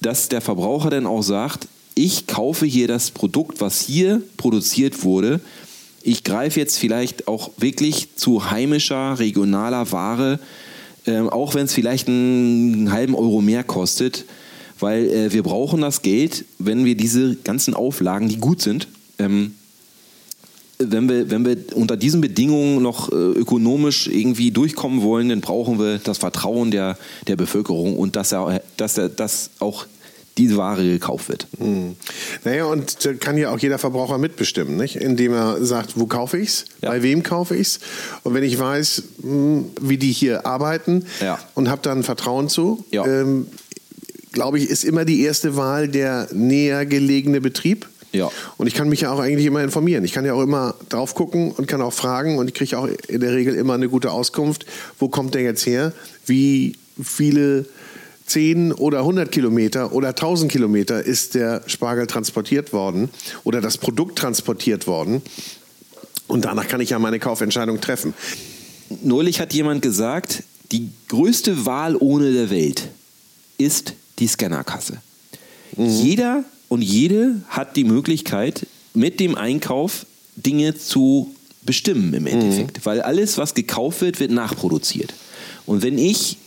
dass der Verbraucher dann auch sagt, ich kaufe hier das Produkt, was hier produziert wurde, ich greife jetzt vielleicht auch wirklich zu heimischer, regionaler Ware, äh, auch wenn es vielleicht einen, einen, halben Euro mehr kostet, weil äh, wir brauchen das Geld, wenn wir diese ganzen Auflagen, die gut sind, ähm, wenn wir, wenn wir unter diesen Bedingungen noch äh, ökonomisch irgendwie durchkommen wollen, dann brauchen wir das Vertrauen der, der Bevölkerung und dass, er, dass, er, dass auch diese Ware gekauft wird. Hm. Naja, und da kann ja auch jeder Verbraucher mitbestimmen, nicht? indem er sagt, wo kaufe ich es, ja. bei wem kaufe ich es. Und wenn ich weiß, hm, wie die hier arbeiten ja. und habe dann Vertrauen zu, ja. ähm, glaube ich, ist immer die erste Wahl der näher gelegene Betrieb. Ja. Und ich kann mich ja auch eigentlich immer informieren. Ich kann ja auch immer drauf gucken und kann auch fragen und ich kriege auch in der Regel immer eine gute Auskunft. Wo kommt der jetzt her? Wie viele 10 oder 100 Kilometer oder 1000 Kilometer ist der Spargel transportiert worden oder das Produkt transportiert worden. Und danach kann ich ja meine Kaufentscheidung treffen. Neulich hat jemand gesagt, die größte Wahl ohne der Welt ist die Scannerkasse. Mhm. Jeder und jede hat die Möglichkeit, mit dem Einkauf Dinge zu bestimmen im Endeffekt. Mhm. Weil alles, was gekauft wird, wird nachproduziert. Und wenn ich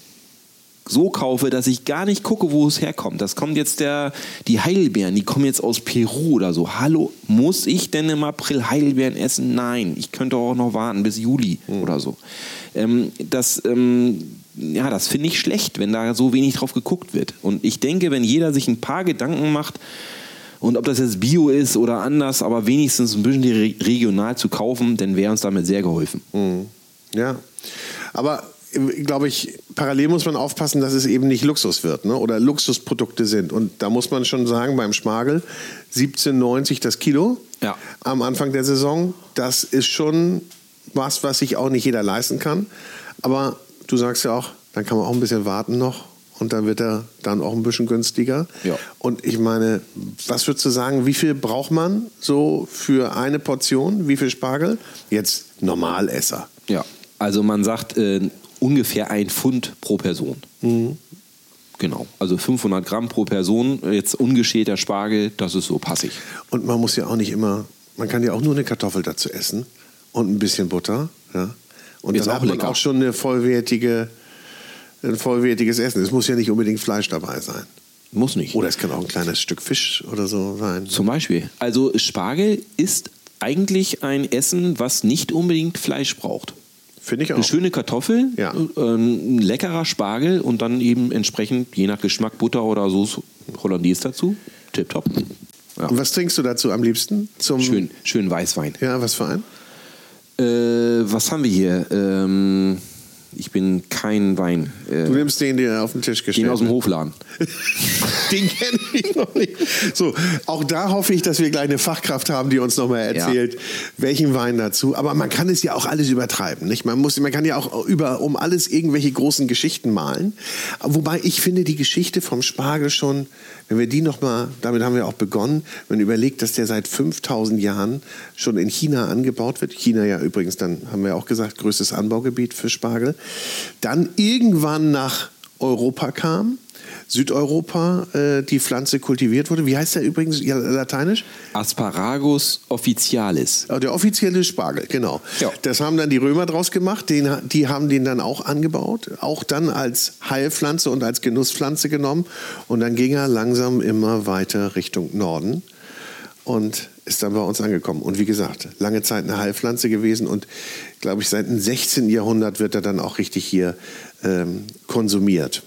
so kaufe, dass ich gar nicht gucke, wo es herkommt. Das kommt jetzt der, die Heidelbeeren, die kommen jetzt aus Peru oder so. Hallo, muss ich denn im April Heidelbeeren essen? Nein, ich könnte auch noch warten bis Juli mhm. oder so. Ähm, das, ähm, ja, das finde ich schlecht, wenn da so wenig drauf geguckt wird. Und ich denke, wenn jeder sich ein paar Gedanken macht, und ob das jetzt Bio ist oder anders, aber wenigstens ein bisschen regional zu kaufen, dann wäre uns damit sehr geholfen. Mhm. Ja, aber glaube ich, parallel muss man aufpassen, dass es eben nicht Luxus wird ne? oder Luxusprodukte sind. Und da muss man schon sagen, beim Spargel 17,90 das Kilo ja. am Anfang der Saison, das ist schon was, was sich auch nicht jeder leisten kann. Aber du sagst ja auch, dann kann man auch ein bisschen warten noch und dann wird er dann auch ein bisschen günstiger. Ja. Und ich meine, was würdest du sagen, wie viel braucht man so für eine Portion? Wie viel Spargel? Jetzt Normalesser. Ja, also man sagt, äh, ungefähr ein Pfund pro Person. Mhm. Genau, also 500 Gramm pro Person, jetzt ungeschälter Spargel, das ist so passig. Und man muss ja auch nicht immer, man kann ja auch nur eine Kartoffel dazu essen und ein bisschen Butter. Ja? Und ist dann auch hat man lecker. auch schon eine vollwertige ein vollwertiges Essen. Es muss ja nicht unbedingt Fleisch dabei sein. Muss nicht. Oder es kann auch ein kleines Stück Fisch oder so sein. Zum Beispiel. Also Spargel ist eigentlich ein Essen, was nicht unbedingt Fleisch braucht. Finde ich auch. Eine schöne Kartoffel, Ja. äh, ein leckerer Spargel und dann eben entsprechend, je nach Geschmack, Butter oder Soße Hollandaise dazu. Tipptopp. Ja. Und was trinkst du dazu am liebsten? Zum Schön, schön Weißwein. Ja, was für ein? Äh, was haben wir hier? Ähm, ich bin kein Wein. Äh, Du nimmst den, der auf den Tisch gestellt den aus dem. Hofladen. Den kenne ich noch nicht. So, auch da hoffe ich, dass wir gleich eine Fachkraft haben, die uns nochmal erzählt, welchen Wein dazu. Aber man kann es ja auch alles übertreiben. Nicht? Man, muss, man kann ja auch über, um alles irgendwelche großen Geschichten malen. Wobei ich finde, die Geschichte vom Spargel schon, wenn wir die nochmal, damit haben wir auch begonnen, wenn man überlegt, dass der seit 5000 Jahren schon in China angebaut wird. China ja übrigens, dann haben wir auch gesagt, größtes Anbaugebiet für Spargel. Dann irgendwann nach Europa kam. Südeuropa äh, die Pflanze kultiviert wurde. Wie heißt der übrigens ja, lateinisch? Asparagus officialis. Ah, Der offizielle Spargel, genau. Ja. Das haben dann die Römer draus gemacht. Den, die haben den dann auch angebaut. Auch dann als Heilpflanze und als Genusspflanze genommen. Und dann ging er langsam immer weiter Richtung Norden und ist dann bei uns angekommen. Und wie gesagt, lange Zeit eine Heilpflanze gewesen. Und glaube ich, seit dem 16. Jahrhundert wird er dann auch richtig hier ähm, konsumiert.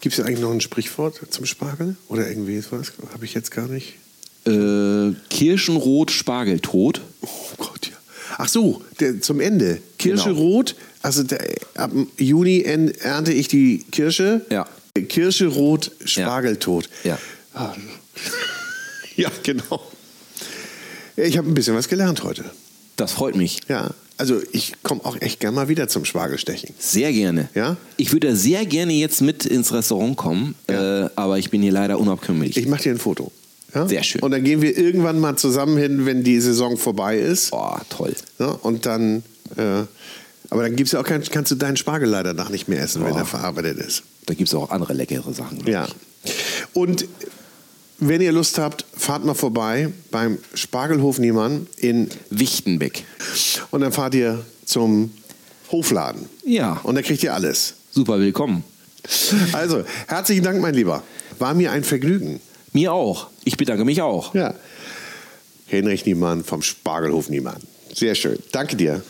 Gibt es eigentlich noch ein Sprichwort zum Spargel? Oder irgendwie sowas? Habe ich jetzt gar nicht. Äh, Kirschenrot, Spargeltot. Oh Gott, ja. Ach so, der, zum Ende. Kirsche Genau. rot, also der, ab Juni ernte ich die Kirsche. Ja. Kirsche rot, Spargeltot. Ja. Ah. ja, genau. Ich habe ein bisschen was gelernt heute. Das freut mich. Ja, also ich komme auch echt gern mal wieder zum Spargelstechen. Sehr gerne. Ja? Ich würde sehr gerne jetzt mit ins Restaurant kommen, äh, aber ich bin hier leider unabkömmlich. Ich mache dir ein Foto. Ja? Sehr schön. Und dann gehen wir irgendwann mal zusammen hin, wenn die Saison vorbei ist. Boah, toll. Ja, und dann, äh, aber dann gibt's ja auch kein, kannst du deinen Spargel leider nach nicht mehr essen, wenn Oh. er verarbeitet ist. Da gibt es auch andere leckere Sachen. Ja. ich. Und wenn ihr Lust habt, fahrt mal vorbei beim Spargelhof Niemann in Wichtenbeck. und dann fahrt ihr zum Hofladen. Ja. Und da kriegt ihr alles. Super willkommen. Also, herzlichen Dank, mein Lieber. War mir ein Vergnügen. Mir auch. Ich bedanke mich auch. Ja. Henrich Niemann vom Spargelhof Niemann. Sehr schön. Danke dir.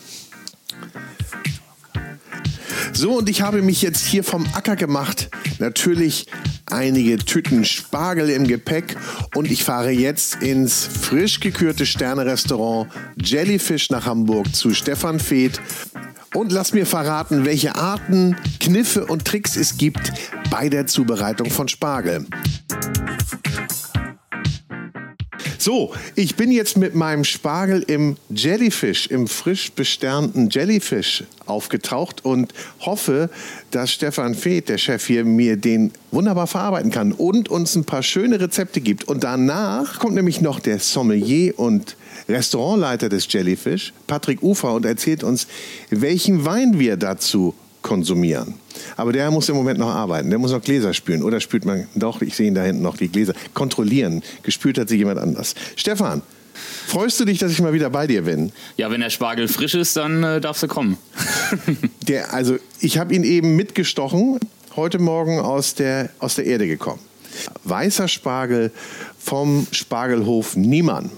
So, und ich habe mich jetzt hier vom Acker gemacht. Natürlich einige Tüten Spargel im Gepäck. Und ich fahre jetzt ins frisch gekürte Sterne-Restaurant Jellyfish nach Hamburg zu Stefan Feeth. Und lass mir verraten, welche Arten, Kniffe und Tricks es gibt bei der Zubereitung von Spargel. So, ich bin jetzt mit meinem Spargel im Jellyfish, im frisch besternten Jellyfish aufgetaucht und hoffe, dass Stefan Feeth, der Chef hier, mir den wunderbar verarbeiten kann und uns ein paar schöne Rezepte gibt. Und danach kommt nämlich noch der Sommelier und Restaurantleiter des Jellyfish, Patrick Ufer, und erzählt uns, welchen Wein wir dazu konsumieren. Aber der muss im Moment noch arbeiten. Der muss noch Gläser spülen. Oder spült man, doch, ich sehe ihn da hinten noch, die Gläser. Kontrollieren. Gespült hat sich jemand anders. Stefan, freust du dich, dass ich mal wieder bei dir bin? Ja, wenn der Spargel frisch ist, dann äh, darfst du kommen. Der, also, ich habe ihn eben mitgestochen, heute Morgen aus der, aus der Erde gekommen. Weißer Spargel vom Spargelhof Niemann.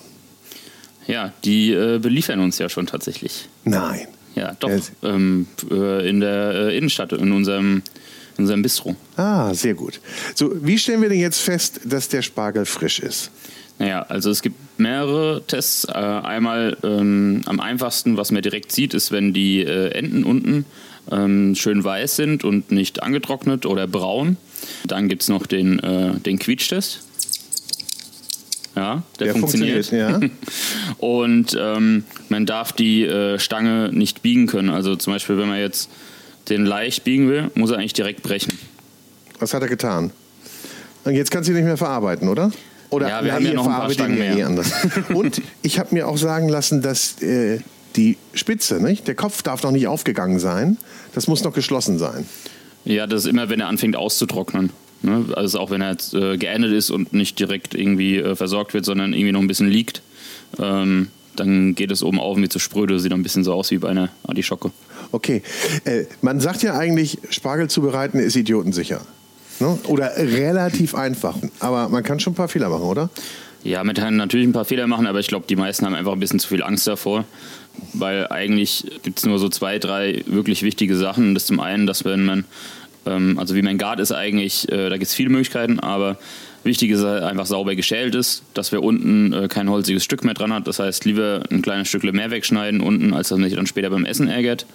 ja, die äh, beliefern uns ja schon tatsächlich. Nein. Ja, doch. Ähm, äh, in der äh, Innenstadt, in unserem, in unserem Bistro. Ah, sehr gut. So, wie stellen wir denn jetzt fest, dass der Spargel frisch ist? Naja, also es gibt mehrere Tests. Äh, einmal ähm, am einfachsten, was man direkt sieht, ist, wenn die äh, Enden unten ähm, schön weiß sind und nicht angetrocknet oder braun. Dann gibt es noch den, äh, den Quietschtest. Ja, der, Der funktioniert. funktioniert, Und ähm, man darf die äh, Stange nicht biegen können. Also zum Beispiel, wenn man jetzt den leicht biegen will, muss er eigentlich direkt brechen. Was hat er getan? Und jetzt kannst du ihn nicht mehr verarbeiten, oder? Oder Ja, wir na, haben ja noch ein paar Stangen ja mehr. eh anders. Und ich habe mir auch sagen lassen, dass äh, die Spitze, nicht? der Kopf darf noch nicht aufgegangen sein. Das muss noch geschlossen sein. Ja, das ist immer, wenn er anfängt auszutrocknen. Ne? Also auch wenn er jetzt äh, geendet ist und nicht direkt irgendwie äh, versorgt wird, sondern irgendwie noch ein bisschen liegt, ähm, dann geht es oben auf mit so spröde, sieht ein bisschen so aus wie bei einer Artischocke. Okay. Äh, man sagt ja eigentlich, Spargel zubereiten ist idiotensicher. Ne? Oder relativ einfach. Aber man kann schon ein paar Fehler machen, oder? Ja, man kann natürlich ein paar Fehler machen, aber ich glaube, die meisten haben einfach ein bisschen zu viel Angst davor. Weil eigentlich gibt es nur so zwei, drei wirklich wichtige Sachen. Das ist zum einen, dass wenn man, ähm, also wie mein Gart ist eigentlich, äh, da gibt es viele Möglichkeiten, aber wichtig ist er einfach sauber geschält ist, dass wir unten äh, kein holziges Stück mehr dran hat. Das heißt, lieber ein kleines Stück mehr wegschneiden unten, als dass man sich dann später beim Essen ärgert.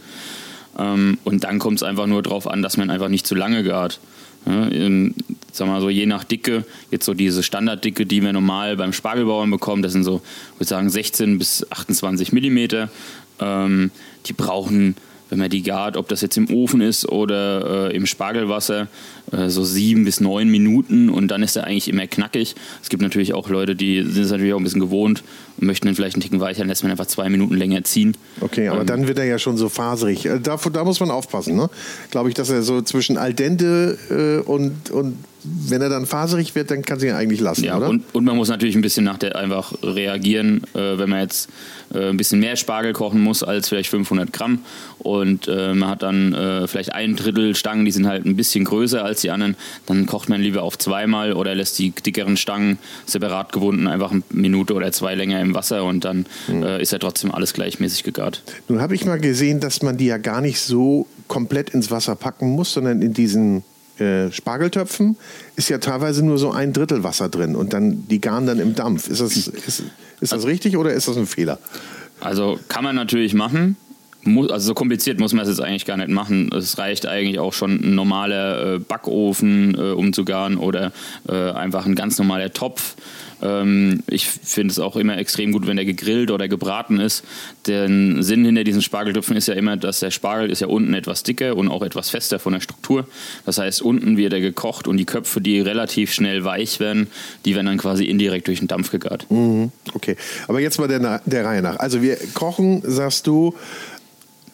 Ähm, und dann kommt es einfach nur darauf an, dass man einfach nicht zu lange gart. Ja, in, sag mal so, je nach Dicke, jetzt so diese Standarddicke, die wir normal beim Spargelbauern bekommen, das sind so, ich würde sagen, 16 bis 28 Millimeter. Ähm, die brauchen wenn man die gart, ob das jetzt im Ofen ist oder äh, im Spargelwasser, äh, so sieben bis neun Minuten und dann ist er eigentlich immer knackig. Es gibt natürlich auch Leute, die sind es natürlich auch ein bisschen gewohnt und möchten ihn vielleicht einen Ticken weicher, dann lässt man einfach zwei Minuten länger ziehen. Okay, aber ähm, dann wird er ja schon so faserig. Äh, da, da muss man aufpassen, ne? Glaube ich, dass er so zwischen al dente äh, und, und wenn er dann faserig wird, dann kann sie ihn eigentlich lassen, ja, oder? Und, und man muss natürlich ein bisschen nach der einfach reagieren, äh, wenn man jetzt äh, ein bisschen mehr Spargel kochen muss als vielleicht 500 Gramm und äh, man hat dann äh, vielleicht ein Drittel Stangen, die sind halt ein bisschen größer als die anderen, dann kocht man lieber auf zweimal oder lässt die dickeren Stangen separat gebunden einfach eine Minute oder zwei länger im Wasser und dann mhm. ist ja trotzdem alles gleichmäßig gegart. Nun habe ich mal gesehen, dass man die ja gar nicht so komplett ins Wasser packen muss, sondern in diesen äh, Spargeltöpfen ist ja teilweise nur so ein Drittel Wasser drin und dann die garen dann im Dampf. Ist das, ist, ist das richtig oder ist das ein Fehler? Also kann man natürlich machen. Also so kompliziert muss man es jetzt eigentlich gar nicht machen. Es reicht eigentlich auch schon ein normaler äh, Backofen äh, umzugaren oder äh, einfach ein ganz normaler Topf. Ähm, ich finde es auch immer extrem gut, wenn der gegrillt oder gebraten ist. Der Sinn hinter diesen Spargeltöpfen ist ja immer, dass der Spargel ist ja unten etwas dicker und auch etwas fester von der Struktur. Das heißt, unten wird er gekocht und die Köpfe, die relativ schnell weich werden, die werden dann quasi indirekt durch den Dampf gegart. Mhm. Okay, aber jetzt mal der, der Reihe nach. Also wir kochen, sagst du,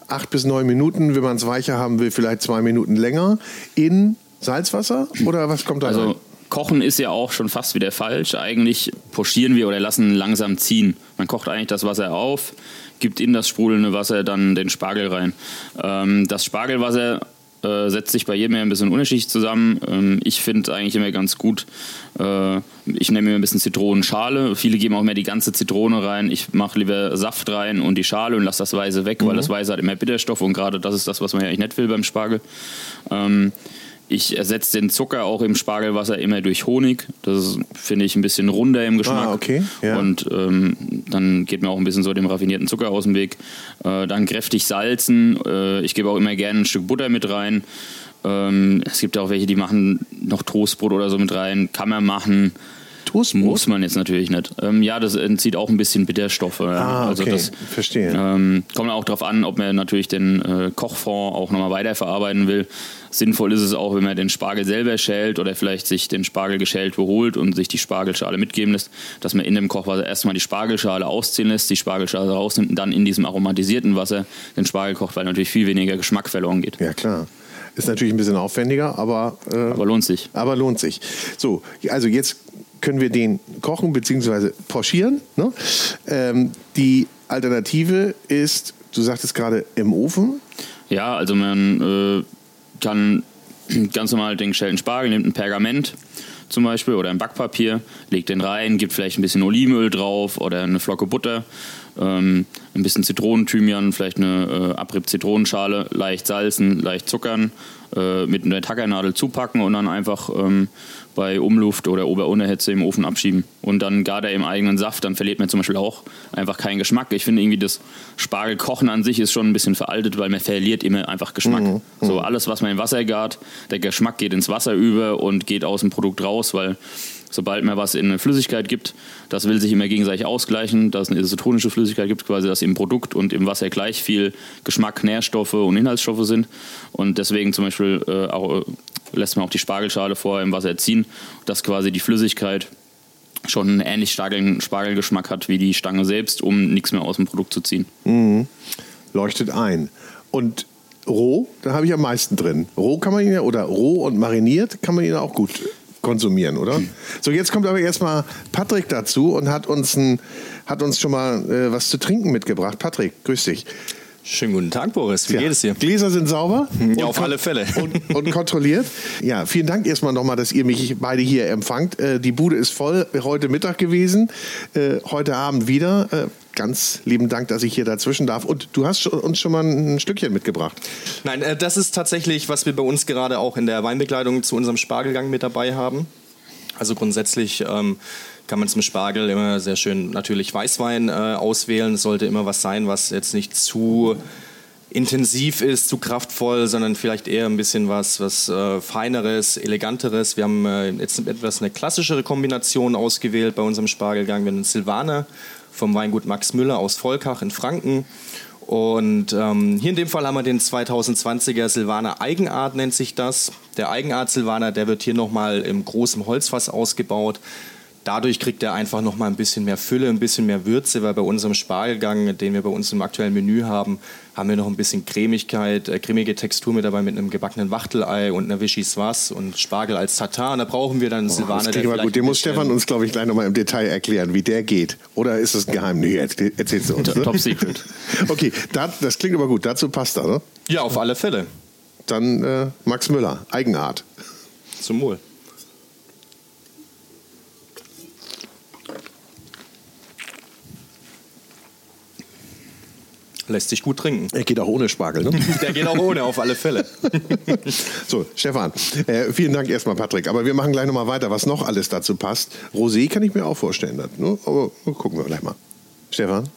acht bis neun Minuten, wenn man es weicher haben will, vielleicht zwei Minuten länger in Salzwasser oder was kommt da also, rein? Kochen ist ja auch schon fast wieder falsch. Eigentlich pochieren wir oder lassen langsam ziehen. Man kocht eigentlich das Wasser auf, gibt in das sprudelnde Wasser dann den Spargel rein. Ähm, das Spargelwasser äh, setzt sich bei jedem ein bisschen unterschiedlich zusammen. Ähm, ich finde eigentlich immer ganz gut, äh, ich nehme mir ein bisschen Zitronenschale. Viele geben auch mehr die ganze Zitrone rein. Ich mache lieber Saft rein und die Schale und lasse das Weiße weg, mhm. weil das Weiße hat immer Bitterstoff und gerade das ist das, was man ja eigentlich nicht will beim Spargel. Ähm, ich ersetze den Zucker auch im Spargelwasser immer durch Honig. Das finde ich ein bisschen runder im Geschmack. Ah, okay. Ja. Und ähm, dann geht mir auch ein bisschen so dem raffinierten Zucker aus dem Weg. Äh, dann kräftig salzen. Äh, ich gebe auch immer gerne ein Stück Butter mit rein. Ähm, es gibt auch welche, die machen noch Toastbrot oder so mit rein. Kann man machen. Toastbrot? Muss man jetzt natürlich nicht. Ähm, ja, das entzieht auch ein bisschen Bitterstoffe. Ah, also okay. das verstehe. Ähm, kommt auch darauf an, ob man natürlich den äh, Kochfond auch nochmal weiterverarbeiten will. Sinnvoll ist es auch, wenn man den Spargel selber schält oder vielleicht sich den Spargel geschält beholt und sich die Spargelschale mitgeben lässt, dass man in dem Kochwasser erstmal die Spargelschale ausziehen lässt, die Spargelschale rausnimmt und dann in diesem aromatisierten Wasser den Spargel kocht, weil natürlich viel weniger Geschmack verloren geht. Ja, klar. Ist natürlich ein bisschen aufwendiger, aber, äh, aber lohnt sich. Aber lohnt sich. So, also jetzt können wir den kochen bzw. pochieren. Ne? Ähm, die Alternative ist, du sagtest gerade, im Ofen. Ja, also man äh, kann ganz normal den gestellten Spargel, nimmt ein Pergament zum Beispiel oder ein Backpapier, legt den rein, gibt vielleicht ein bisschen Olivenöl drauf oder eine Flocke Butter, ähm, ein bisschen Zitronenthymian, vielleicht eine äh, Abrieb-Zitronenschale, leicht salzen, leicht zuckern, äh, mit einer Tackernadel zupacken und dann einfach ähm, bei Umluft oder Ober-Ohne-Hitze im Ofen abschieben. Und dann gar der im eigenen Saft, dann verliert man zum Beispiel auch einfach keinen Geschmack. Ich finde irgendwie, das Spargelkochen an sich ist schon ein bisschen veraltet, weil man verliert immer einfach Geschmack. Mhm. So alles, was man im Wasser gart, der Geschmack geht ins Wasser über und geht aus dem Produkt raus, weil sobald man was in eine Flüssigkeit gibt, das will sich immer gegenseitig ausgleichen, dass es eine isotonische Flüssigkeit gibt, quasi, dass im Produkt und im Wasser gleich viel Geschmack, Nährstoffe und Inhaltsstoffe sind. Und deswegen zum Beispiel äh, auch, äh, lässt man auch die Spargelschale vorher im Wasser ziehen, dass quasi die Flüssigkeit schon einen ähnlich starken Spargelgeschmack hat wie die Stange selbst, um nichts mehr aus dem Produkt zu ziehen. Mhm. Leuchtet ein. Und roh, da habe ich am meisten drin. Roh kann man ihn ja, oder roh und mariniert kann man ihn auch gut konsumieren, oder? So, jetzt kommt aber erstmal Patrick dazu und hat uns, ein, hat uns schon mal äh, was zu trinken mitgebracht. Patrick, grüß dich. Schönen guten Tag, Boris. Wie ja. geht es dir? Gläser sind sauber? Ja, auf alle Fälle. Und, und, kontrolliert. Ja, vielen Dank erstmal nochmal, dass ihr mich beide hier empfangt. Äh, die Bude ist voll, heute Mittag gewesen, äh, heute Abend wieder. Äh, ganz lieben Dank, dass ich hier dazwischen darf. Und du hast uns schon mal ein Stückchen mitgebracht. Nein, das ist tatsächlich, was wir bei uns gerade auch in der Weinbegleitung zu unserem Spargelgang mit dabei haben. Also grundsätzlich ähm, kann man zum Spargel immer sehr schön natürlich Weißwein äh, auswählen. Es sollte immer was sein, was jetzt nicht zu intensiv ist, zu kraftvoll, sondern vielleicht eher ein bisschen was, was äh, feineres, eleganteres. Wir haben äh, jetzt etwas eine klassischere Kombination ausgewählt bei unserem Spargelgang. Wir haben einen Silvaner vom Weingut Max Müller aus Volkach in Franken. Und ähm, hier in dem Fall haben wir den 2020er Silvaner Eigenart, nennt sich das. Der Eigenart Silvaner, der wird hier nochmal im großen Holzfass ausgebaut. Dadurch kriegt er einfach noch mal ein bisschen mehr Fülle, ein bisschen mehr Würze, weil bei unserem Spargelgang, den wir bei uns im aktuellen Menü haben, haben wir noch ein bisschen Cremigkeit, äh, cremige Textur mit dabei mit einem gebackenen Wachtelei und einer Vichyssoise und Spargel als Tatar. Und da brauchen wir dann oh, Silvaner. Das klingt gut. Den muss Stefan uns, glaube ich, gleich noch mal im Detail erklären, wie der geht. Oder ist das ein Geheimnis? Nee, erzählst du uns. Ne? Top Secret. okay, das klingt aber gut. Dazu passt er, ne? Ja, auf alle Fälle. Dann äh, Max Müller, Eigenart. Zum Wohl. Lässt sich gut trinken. Er geht auch ohne Spargel, ne? Der geht auch ohne, auf alle Fälle. so, Stefan, äh, vielen Dank erstmal, Patrick. Aber wir machen gleich nochmal weiter, was noch alles dazu passt. Rosé kann ich mir auch vorstellen. Das, ne? Aber gucken wir gleich mal. Stefan?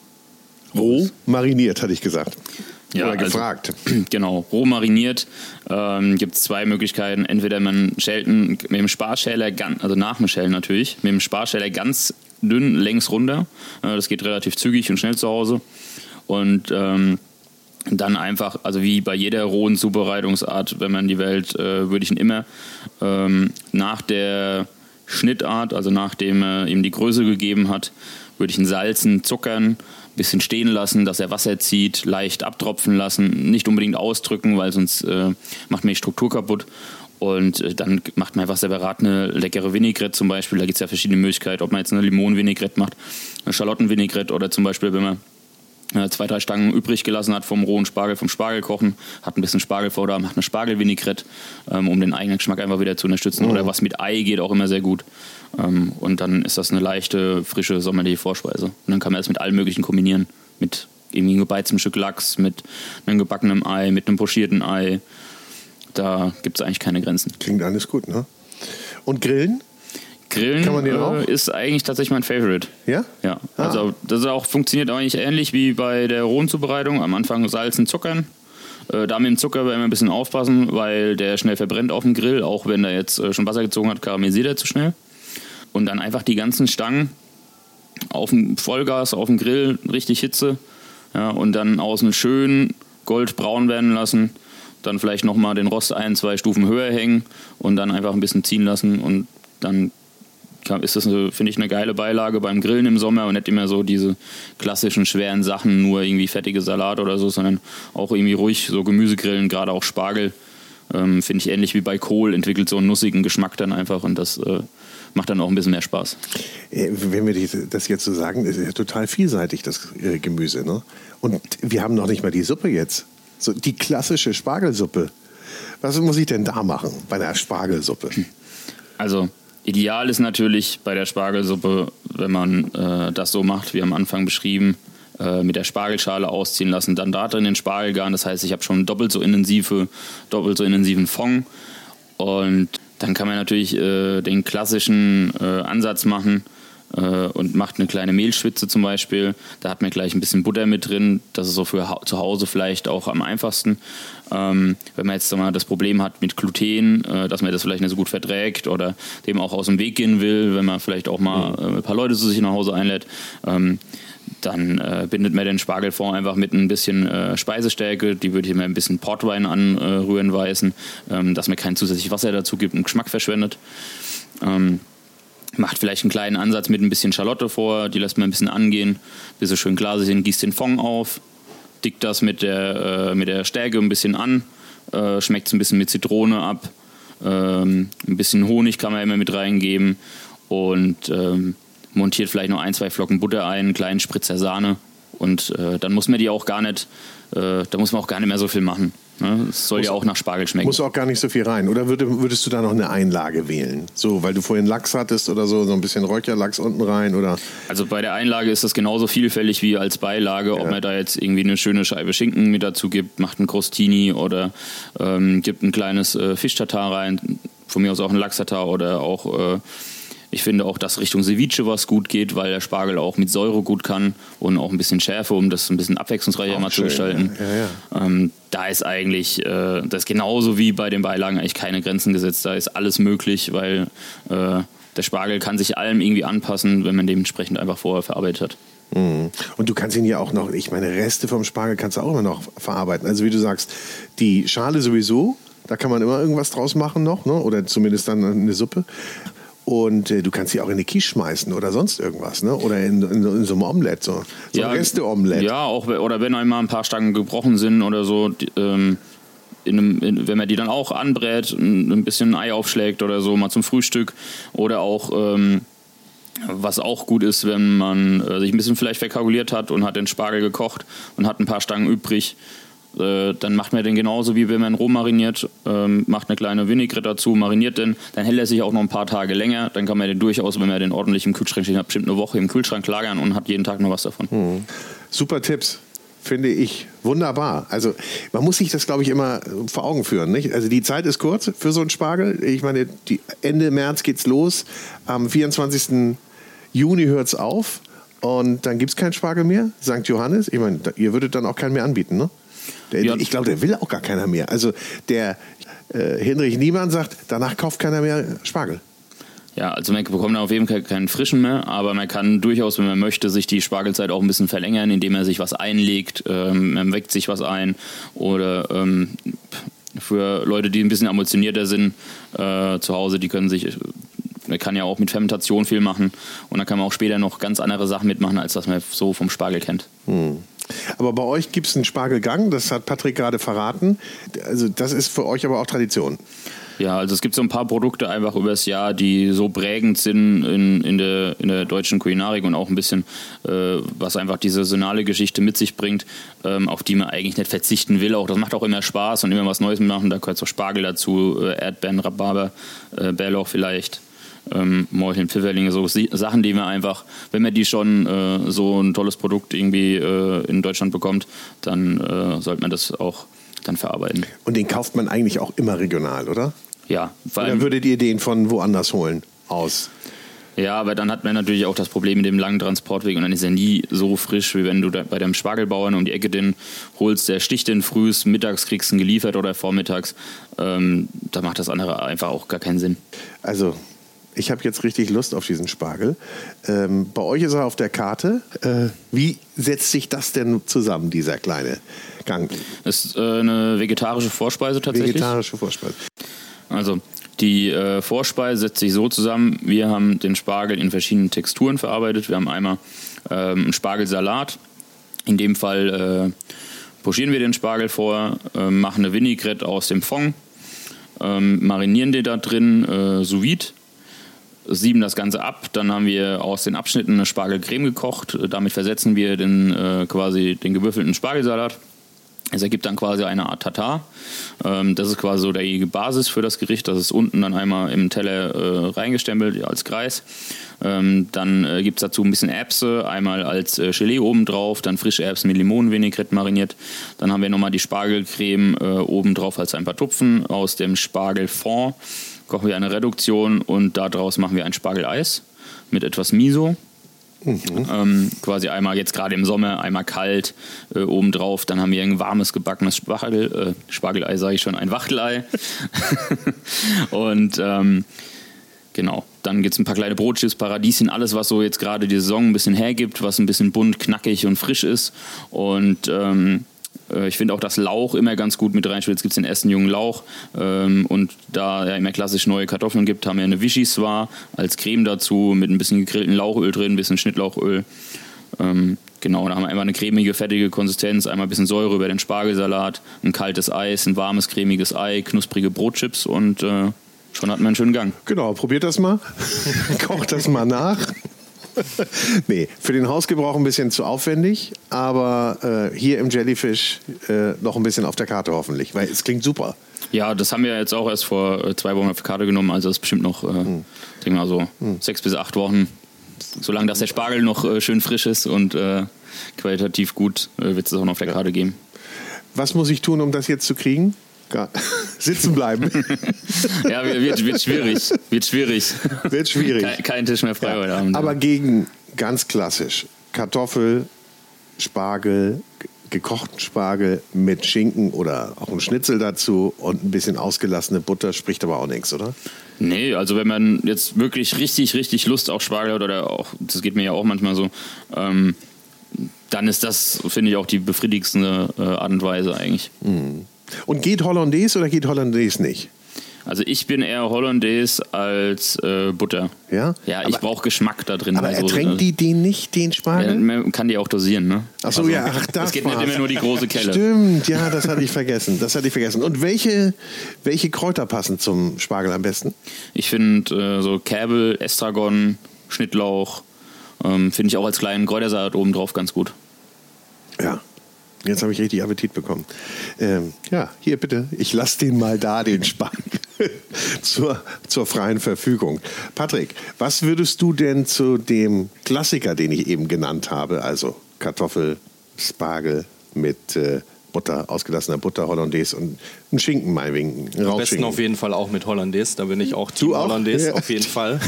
Roh mariniert, hatte ich gesagt. Ja, Oder also, gefragt. Also, genau, roh mariniert ähm, gibt es zwei Möglichkeiten. Entweder man schält mit dem Sparschäler, also nach dem Schälen natürlich, mit dem Sparschäler ganz dünn längs runter. Äh, das geht relativ zügig und schnell zu Hause. Und ähm, dann einfach, also wie bei jeder rohen Zubereitungsart, wenn man die Welt, äh, würde ich ihn immer ähm, nach der Schnittart, also nachdem er ihm die Größe gegeben hat, würde ich ihn salzen, zuckern, bisschen stehen lassen, dass er Wasser zieht, leicht abtropfen lassen, nicht unbedingt ausdrücken, weil sonst äh, macht mir die Struktur kaputt. Und äh, dann macht man einfach separat eine leckere Vinaigrette zum Beispiel. Da gibt es ja verschiedene Möglichkeiten, ob man jetzt eine Limonenvinaigrette macht, eine Schalottenvinaigrette oder zum Beispiel, wenn man zwei, drei Stangen übrig gelassen hat vom rohen Spargel, vom Spargel kochen, hat ein bisschen Spargel vor da, macht eine Spargelvinaigrette, ähm, um den eigenen Geschmack einfach wieder zu unterstützen. Mhm. Oder was mit Ei geht auch immer sehr gut. Ähm, und dann ist das eine leichte, frische, sommerliche Vorspeise. Und dann kann man das mit allem Möglichen kombinieren. Mit irgendwie gebeiztem Stück Lachs, mit einem gebackenem Ei, mit einem pochierten Ei. Da gibt es eigentlich keine Grenzen. Klingt alles gut, ne? Und Grillen? Grillen Kann man den auch? Äh, ist eigentlich tatsächlich mein Favorite. Ja? Ja. Ah. Also das auch, funktioniert eigentlich ähnlich wie bei der rohen Zubereitung. Am Anfang salzen, zuckern. Äh, da mit dem Zucker immer ein bisschen aufpassen, weil der schnell verbrennt auf dem Grill. Auch wenn der jetzt äh, schon Wasser gezogen hat, karamellisiert er zu schnell. Und dann einfach die ganzen Stangen auf dem Vollgas, auf dem Grill, richtig Hitze. Ja, und dann außen schön goldbraun werden lassen. Dann vielleicht nochmal den Rost ein, zwei Stufen höher hängen und dann einfach ein bisschen ziehen lassen und dann ist das, finde ich, eine geile Beilage beim Grillen im Sommer und nicht immer so diese klassischen schweren Sachen, nur irgendwie fettige Salat oder so, sondern auch irgendwie ruhig so Gemüsegrillen, gerade auch Spargel. Ähm, finde ich ähnlich wie bei Kohl, entwickelt so einen nussigen Geschmack dann einfach und das äh, macht dann auch ein bisschen mehr Spaß. Äh, wenn wir das jetzt so sagen, ist ja total vielseitig, das äh, Gemüse. Ne? Und wir haben noch nicht mal die Suppe jetzt. So die klassische Spargelsuppe. Was muss ich denn da machen bei einer Spargelsuppe? Also Ideal ist natürlich bei der Spargelsuppe, wenn man äh, das so macht, wie am Anfang beschrieben, äh, mit der Spargelschale ausziehen lassen, dann da drin den Spargelgarn. Das heißt, ich habe schon doppelt so intensive, doppelt so intensiven Fond. Und dann kann man natürlich äh, den klassischen äh, Ansatz machen und macht eine kleine Mehlschwitze zum Beispiel. Da hat man gleich ein bisschen Butter mit drin. Das ist so für zu Hause vielleicht auch am einfachsten. Ähm, wenn man jetzt mal das Problem hat mit Gluten, äh, dass man das vielleicht nicht so gut verträgt oder dem auch aus dem Weg gehen will, wenn man vielleicht auch mal mhm. äh, ein paar Leute zu sich nach Hause einlädt. Ähm, dann äh, bindet man den Spargelfond einfach mit ein bisschen äh, Speisestärke. Die würde ich mir ein bisschen Portwein anrühren weißen, ähm, dass man kein zusätzliches Wasser dazu gibt und Geschmack verschwendet. Ähm, macht vielleicht einen kleinen Ansatz mit ein bisschen Schalotte vor, die lässt man ein bisschen angehen, bis sie schön glasig sind, gießt den Fond auf, dickt das mit der, äh, mit der Stärke ein bisschen an, äh, schmeckt es ein bisschen mit Zitrone ab, ähm, ein bisschen Honig kann man immer mit reingeben und ähm, montiert vielleicht noch ein, zwei Flocken Butter ein, einen kleinen Spritzer Sahne Und äh, dann muss man die auch gar nicht, äh, da muss man auch gar nicht mehr so viel machen. Ne? Es soll Muss- ja auch nach Spargel schmecken. Muss auch gar nicht so viel rein. Oder würde, würdest du da noch eine Einlage wählen? So, weil du vorhin Lachs hattest oder so, so ein bisschen Räucherlachs unten rein oder. Also bei der Einlage ist das genauso vielfällig wie als Beilage, ob man da jetzt irgendwie eine schöne Scheibe Schinken mit dazu gibt, macht einen Crostini oder ähm, gibt ein kleines äh, Fischtatar rein, von mir aus auch ein Lachstatar oder auch, äh, ich finde auch, dass Richtung Ceviche was gut geht, weil der Spargel auch mit Säure gut kann und auch ein bisschen Schärfe, um das ein bisschen abwechslungsreicher mal zu gestalten. ja, Ähm, da ist eigentlich, äh, das ist genauso wie bei den Beilagen eigentlich keine Grenzen gesetzt. Da ist alles möglich, weil äh, der Spargel kann sich allem irgendwie anpassen, wenn man dementsprechend einfach vorher verarbeitet hat. Mhm. Und du kannst ihn ja auch noch, ich meine, Reste vom Spargel kannst du auch immer noch verarbeiten. Also wie du sagst, die Schale sowieso, da kann man immer irgendwas draus machen noch, ne? oder zumindest dann eine Suppe. Und äh, du kannst sie auch in eine Quiche schmeißen oder sonst irgendwas, ne? oder in, in, in so einem Omelett, so, so ein Reste-Omelett. Ja, auch, oder wenn einmal ein paar Stangen gebrochen sind oder so, die, ähm, in einem, in, wenn man die dann auch anbrät, ein, ein bisschen Ei aufschlägt oder so, mal zum Frühstück. Oder auch, ähm, was auch gut ist, wenn man äh, sich ein bisschen vielleicht verkalkuliert hat und hat den Spargel gekocht und hat ein paar Stangen übrig. Äh, dann macht man den genauso wie wenn man roh mariniert, ähm, macht eine kleine Vinaigrette dazu, mariniert den, dann hält er sich auch noch ein paar Tage länger. Dann kann man den durchaus, wenn man den ordentlich im Kühlschrank steht, bestimmt eine Woche im Kühlschrank lagern und hat jeden Tag noch was davon. Super Tipps, finde ich. Wunderbar. Also man muss sich das, glaube ich, immer vor Augen führen. Nicht? Also die Zeit ist kurz für so einen Spargel. Ich meine, die, Ende März geht's los. Am 24. Juni hört's auf. Und dann gibt's keinen Spargel mehr. St. Johannes. Ich meine, ihr würdet dann auch keinen mehr anbieten, ne? Der. Ich glaube, der will auch gar keiner mehr. Also der äh, Hinrich Niemann sagt, danach kauft keiner mehr Spargel. Ja, also man bekommt auf jeden Fall keinen frischen mehr, aber man kann durchaus, wenn man möchte, sich die Spargelzeit auch ein bisschen verlängern, indem er sich was einlegt, ähm, man weckt sich was ein oder ähm, für Leute, die ein bisschen emotionierter sind äh, zu Hause, die können sich, man kann ja auch mit Fermentation viel machen und dann kann man auch später noch ganz andere Sachen mitmachen, als was man so vom Spargel kennt. Aber bei euch gibt es einen Spargelgang, das hat Patrick gerade verraten. Also das ist für euch aber auch Tradition. Ja, also es gibt so ein paar Produkte einfach übers Jahr, die so prägend sind in, in, der, in der deutschen Kulinarik und auch ein bisschen, äh, was einfach diese saisonale Geschichte mit sich bringt, ähm, auf die man eigentlich nicht verzichten will. Auch das macht auch immer Spaß und immer was Neues machen. Da gehört so Spargel dazu, äh, Erdbeeren, Rhabarber, äh, Bärlauch vielleicht. Ähm, Morcheln, Pfifferlinge, so Sachen, die man einfach, wenn man die schon äh, so ein tolles Produkt irgendwie äh, in Deutschland bekommt, dann äh, sollte man das auch dann verarbeiten. Und den kauft man eigentlich auch immer regional, oder? Ja, Oder würdet ihr den von woanders holen aus? Ja, aber dann hat man natürlich auch das Problem mit dem langen Transportweg und dann ist er nie so frisch, wie wenn du da bei deinem Spargelbauern um die Ecke den holst, der sticht den frühs, mittags kriegst du ihn geliefert oder vormittags. Ähm, da macht das andere einfach auch gar keinen Sinn. Also, ich habe jetzt richtig Lust auf diesen Spargel. Ähm, bei euch ist er auf der Karte. Äh, wie setzt sich das denn zusammen, dieser kleine Gang? Das ist äh, eine vegetarische Vorspeise tatsächlich. Vegetarische Vorspeise. Also die äh, Vorspeise setzt sich so zusammen, wir haben den Spargel in verschiedenen Texturen verarbeitet. Wir haben einmal ähm, einen Spargelsalat. In dem Fall äh, pochieren wir den Spargel vor, äh, machen eine Vinaigrette aus dem Fond, ähm, marinieren den da drin äh, sous vide, sieben das Ganze ab. Dann haben wir aus den Abschnitten eine Spargelcreme gekocht. Damit versetzen wir den, äh, quasi den gewürfelten Spargelsalat. Es ergibt dann quasi eine Art Tatar. Ähm, das ist quasi so die Basis für das Gericht. Das ist unten dann einmal im Teller äh, reingestempelt als Kreis. Ähm, dann äh, gibt es dazu ein bisschen Erbse, einmal als äh, Gelee obendrauf, dann frische Erbsen mit Limonenvinaigrette mariniert. Dann haben wir nochmal die Spargelcreme äh, obendrauf als ein paar Tupfen. Aus dem Spargelfond kochen wir eine Reduktion und daraus machen wir ein Spageleis mit etwas Miso. Ähm, quasi einmal jetzt gerade im Sommer, einmal kalt äh, obendrauf. Dann haben wir ein warmes gebackenes Spargel, äh, Spargelei, sage ich schon, ein Wachtelei. und ähm, genau, dann gibt es ein paar kleine Brotchips, Paradieschen, alles, was so jetzt gerade die Saison ein bisschen hergibt, was ein bisschen bunt, knackig und frisch ist. Und ähm, äh, ich finde auch, dass Lauch immer ganz gut mit reinspielt. Jetzt gibt es den ersten jungen Lauch. Ähm, und da ja immer klassisch neue Kartoffeln gibt, haben wir eine Vichyssoise als Creme dazu mit ein bisschen gegrillten Lauchöl drin, ein bisschen Schnittlauchöl. Ähm, genau, da haben wir einmal eine cremige, fettige Konsistenz, einmal ein bisschen Säure über den Spargelsalat, ein kaltes Eis, ein warmes, cremiges Ei, knusprige Brotchips und äh, schon hat man einen schönen Gang. Genau, probiert das mal. Kocht das mal nach. nee, für den Hausgebrauch ein bisschen zu aufwendig, aber äh, hier im Jellyfish äh, noch ein bisschen auf der Karte hoffentlich, weil es klingt super. Ja, das haben wir jetzt auch erst vor äh, zwei Wochen auf die Karte genommen, also das ist bestimmt noch, äh, hm. denke mal so, hm. sechs bis acht Wochen. Solange dass der Spargel noch äh, schön frisch ist und äh, qualitativ gut, äh, wird es auch noch auf der Karte geben. Was muss ich tun, um das jetzt zu kriegen? Sitzen bleiben. ja, wird, wird schwierig. Wird schwierig. Wird schwierig. Kein, kein Tisch mehr frei ja. heute Abend. Aber gegen ganz klassisch Kartoffel, Spargel, gekochten Spargel mit Schinken oder auch ein Schnitzel dazu und ein bisschen ausgelassene Butter spricht aber auch nichts, oder? Nee, also wenn man jetzt wirklich richtig, richtig Lust auf Spargel hat oder auch, das geht mir ja auch manchmal so, ähm, dann ist das, finde ich, auch die befriedigendste äh, Art und Weise eigentlich. Mhm. Und geht Hollandaise oder geht Hollandaise nicht? Also ich bin eher Hollandaise als äh, Butter. Ja? Ja, ich brauche Geschmack da drin. Aber ertränkt so, die den nicht, den Spargel? Ja, man kann die auch dosieren, ne? Ach so, also, ja, ach, das Es geht nicht immer nur die große Kelle. Stimmt, ja, das hatte ich vergessen. Das hatte ich vergessen. Und welche, welche Kräuter passen zum Spargel am besten? Ich finde äh, so Käbel, Estragon, Schnittlauch, ähm, finde ich auch als kleinen Kräutersalat oben drauf ganz gut. Ja, Jetzt habe ich richtig Appetit bekommen. Ähm, ja, hier bitte, ich lasse den mal da, den Spann, zur, zur freien Verfügung. Patrick, was würdest du denn zu dem Klassiker, den ich eben genannt habe, also Kartoffel, Spargel mit äh, Butter, ausgelassener Butter, Hollandaise und ein Schinken meinetwegen. Am besten auf jeden Fall auch mit Hollandaise, da bin ich auch Team Hollandaise, ja. auf jeden Fall.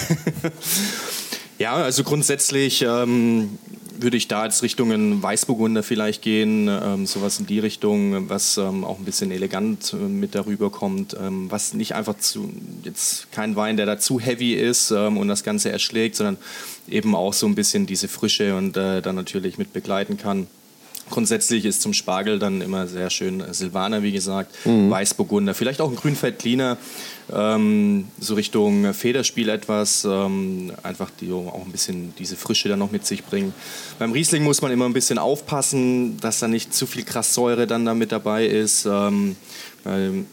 ja, also grundsätzlich ähm, würde ich da als Richtungen Weißburgunder vielleicht gehen, ähm, sowas in die Richtung, was ähm, auch ein bisschen elegant äh, mit darüber kommt, ähm, was nicht einfach zu, jetzt kein Wein, der da zu heavy ist ähm, und das Ganze erschlägt, sondern eben auch so ein bisschen diese Frische und äh, dann natürlich mit begleiten kann. Grundsätzlich ist zum Spargel dann immer sehr schön Silvaner, wie gesagt, mhm. Weißburgunder, vielleicht auch ein Grünfeldliner, ähm, so Richtung Federspiel etwas, ähm, einfach die auch ein bisschen diese Frische dann noch mit sich bringen. Beim Riesling muss man immer ein bisschen aufpassen, dass da nicht zu viel Krasssäure dann da mit dabei ist. Ähm, weil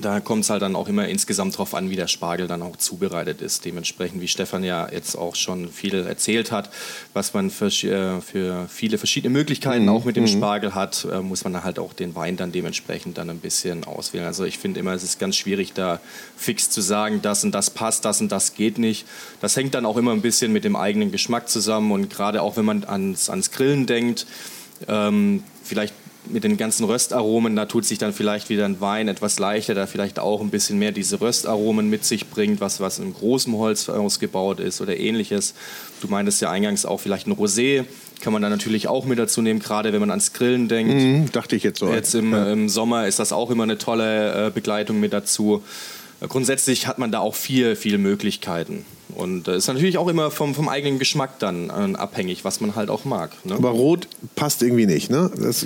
da kommt es halt dann auch immer insgesamt darauf an, wie der Spargel dann auch zubereitet ist. Dementsprechend, wie Stefan ja jetzt auch schon viel erzählt hat, was man für, äh, für viele verschiedene Möglichkeiten mhm. auch mit dem mhm. Spargel hat, äh, muss man halt auch den Wein dann dementsprechend dann ein bisschen auswählen. Also ich finde immer, es ist ganz schwierig, da fix zu sagen, das und das passt, das und das geht nicht. Das hängt dann auch immer ein bisschen mit dem eigenen Geschmack zusammen und gerade auch wenn man ans, ans Grillen denkt, ähm, vielleicht mit den ganzen Röstaromen, da tut sich dann vielleicht wieder ein Wein etwas leichter, der vielleicht auch ein bisschen mehr diese Röstaromen mit sich bringt, was, was in großem Holz ausgebaut ist oder ähnliches. Du meintest ja eingangs auch vielleicht ein Rosé, kann man dann natürlich auch mit dazu nehmen, gerade wenn man ans Grillen denkt. Mhm, dachte ich jetzt so. Jetzt im, ja. im Sommer ist das auch immer eine tolle äh, Begleitung mit dazu. Grundsätzlich hat man da auch viel, viele Möglichkeiten. Und ist natürlich auch immer vom, vom eigenen Geschmack dann äh, abhängig, was man halt auch mag. Ne? Aber Rot passt irgendwie nicht, ne? Das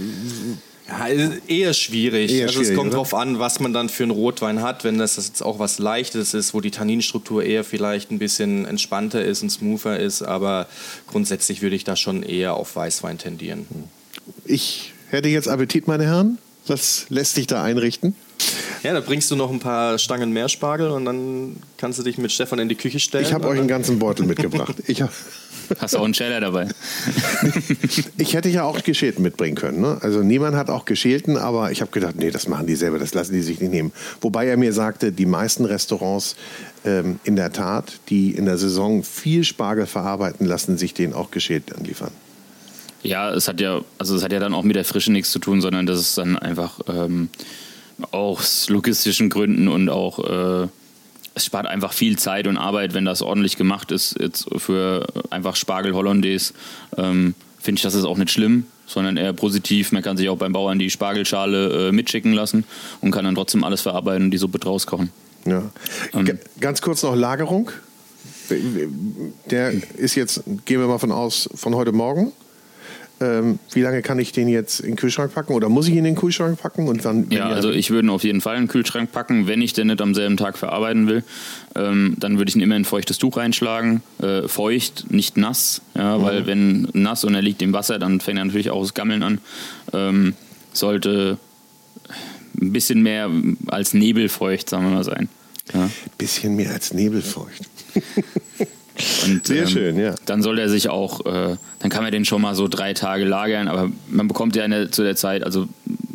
ja, eher schwierig. Eher also es kommt darauf an, was man dann für einen Rotwein hat. Wenn das jetzt auch was Leichtes ist, wo die Tanninstruktur eher vielleicht ein bisschen entspannter ist und smoother ist, aber grundsätzlich würde ich da schon eher auf Weißwein tendieren. Ich hätte jetzt Appetit, meine Herren. Was lässt sich da einrichten? Ja, da bringst du noch ein paar Stangen mehr Spargel und dann kannst du dich mit Stefan in die Küche stellen. Ich habe euch einen ganzen Beutel mitgebracht. Ich Hast auch einen Scheller dabei? ich hätte ja auch geschälten mitbringen können. Ne? Also niemand hat auch geschälten, aber ich habe gedacht, nee, das machen die selber, das lassen die sich nicht nehmen. Wobei er mir sagte, die meisten Restaurants ähm, in der Tat, die in der Saison viel Spargel verarbeiten, lassen sich den auch geschält anliefern. Ja, es hat ja, also es hat ja dann auch mit der Frische nichts zu tun, sondern das ist dann einfach ähm, aus logistischen Gründen und auch äh, es spart einfach viel Zeit und Arbeit, wenn das ordentlich gemacht ist. Jetzt für einfach Spargel Hollandaise ähm, finde ich, das ist auch nicht schlimm, sondern eher positiv. Man kann sich auch beim Bauern die Spargelschale äh, mitschicken lassen und kann dann trotzdem alles verarbeiten und die Suppe draus kochen. Ja. Ähm, Ganz kurz noch Lagerung. Der ist jetzt, gehen wir mal von aus, von heute Morgen ähm, wie lange kann ich den jetzt in den Kühlschrank packen oder muss ich ihn in den Kühlschrank packen? Und wann, ja, also ich würde ihn auf jeden Fall in den Kühlschrank packen. Wenn ich den nicht am selben Tag verarbeiten will, ähm, dann würde ich ihn immer in ein feuchtes Tuch reinschlagen. Äh, feucht, nicht nass, ja, mhm. weil wenn nass und er liegt im Wasser, dann fängt er natürlich auch das Gammeln an. Ähm, sollte ein bisschen mehr als nebelfeucht, sagen wir mal, sein. Ja. Bisschen mehr als nebelfeucht. Und, Sehr ähm, schön, ja. Dann soll er sich auch, äh, dann kann man den schon mal so drei Tage lagern, aber man bekommt ja eine, zu der Zeit, also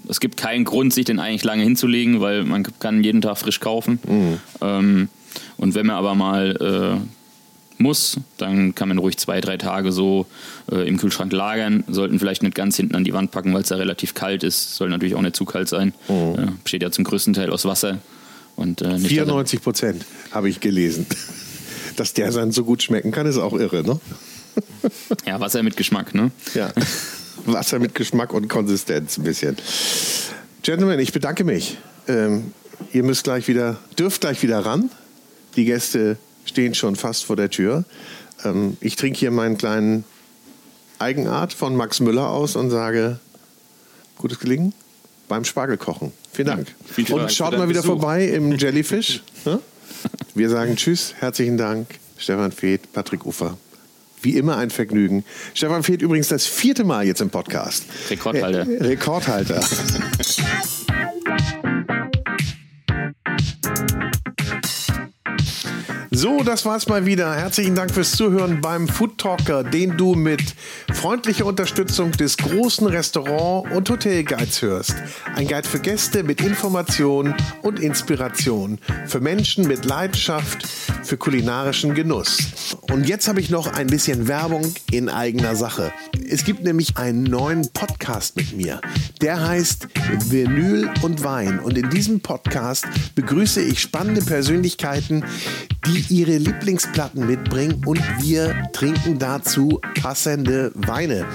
es gibt keinen Grund, sich den eigentlich lange hinzulegen, weil man kann jeden Tag frisch kaufen. Mhm. Ähm, und wenn man aber mal äh, muss, dann kann man ruhig zwei, drei Tage so äh, im Kühlschrank lagern. Sollten vielleicht nicht ganz hinten an die Wand packen, weil es da relativ kalt ist. Soll natürlich auch nicht zu kalt sein. Mhm. Äh, besteht ja zum größten Teil aus Wasser. Und, äh, nicht, dass er- 94 Prozent habe ich gelesen. Dass der dann so gut schmecken kann, ist auch irre, ne? ja, Wasser mit Geschmack, ne? Ja. Wasser mit Geschmack und Konsistenz ein bisschen. Gentlemen, ich bedanke mich. Ähm, ihr müsst gleich wieder, dürft gleich wieder ran. Die Gäste stehen schon fast vor der Tür. Ähm, ich trinke hier meinen kleinen Eigenart von Max Müller aus und sage, gutes Gelingen beim Spargelkochen. Vielen Dank. viel Spaß und schaut mal wieder Besuch. vorbei im Jellyfish. Wir sagen Tschüss, herzlichen Dank. Stefan Feeth, Patrick Ufer. Wie immer ein Vergnügen. Stefan Feeth übrigens das vierte Mal jetzt im Podcast. Rekordhalter. Äh, Rekordhalter. So, das war's mal wieder. Herzlichen Dank fürs Zuhören beim Food Talker, den du mit freundlicher Unterstützung des großen Restaurant- und Hotelguides hörst. Ein Guide für Gäste mit Information und Inspiration. Für Menschen mit Leidenschaft für kulinarischen Genuss. Und jetzt habe ich noch ein bisschen Werbung in eigener Sache. Es gibt nämlich einen neuen Podcast mit mir. Der heißt Vinyl und Wein. Und in diesem Podcast begrüße ich spannende Persönlichkeiten, die ihre Lieblingsplatten mitbringen und wir trinken dazu passende Weine.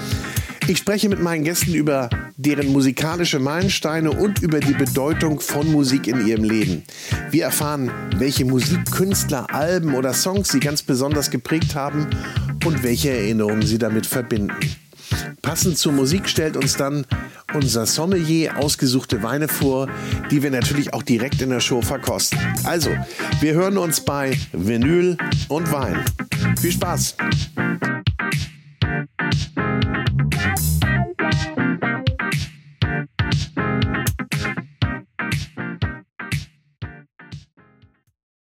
Ich spreche mit meinen Gästen über deren musikalische Meilensteine und über die Bedeutung von Musik in ihrem Leben. Wir erfahren, welche Musikkünstler, Alben oder Songs sie ganz besonders geprägt haben und welche Erinnerungen sie damit verbinden. Passend zur Musik stellt uns dann unser Sommelier ausgesuchte Weine vor, die wir natürlich auch direkt in der Show verkosten. Also, wir hören uns bei Vinyl und Wein. Viel Spaß!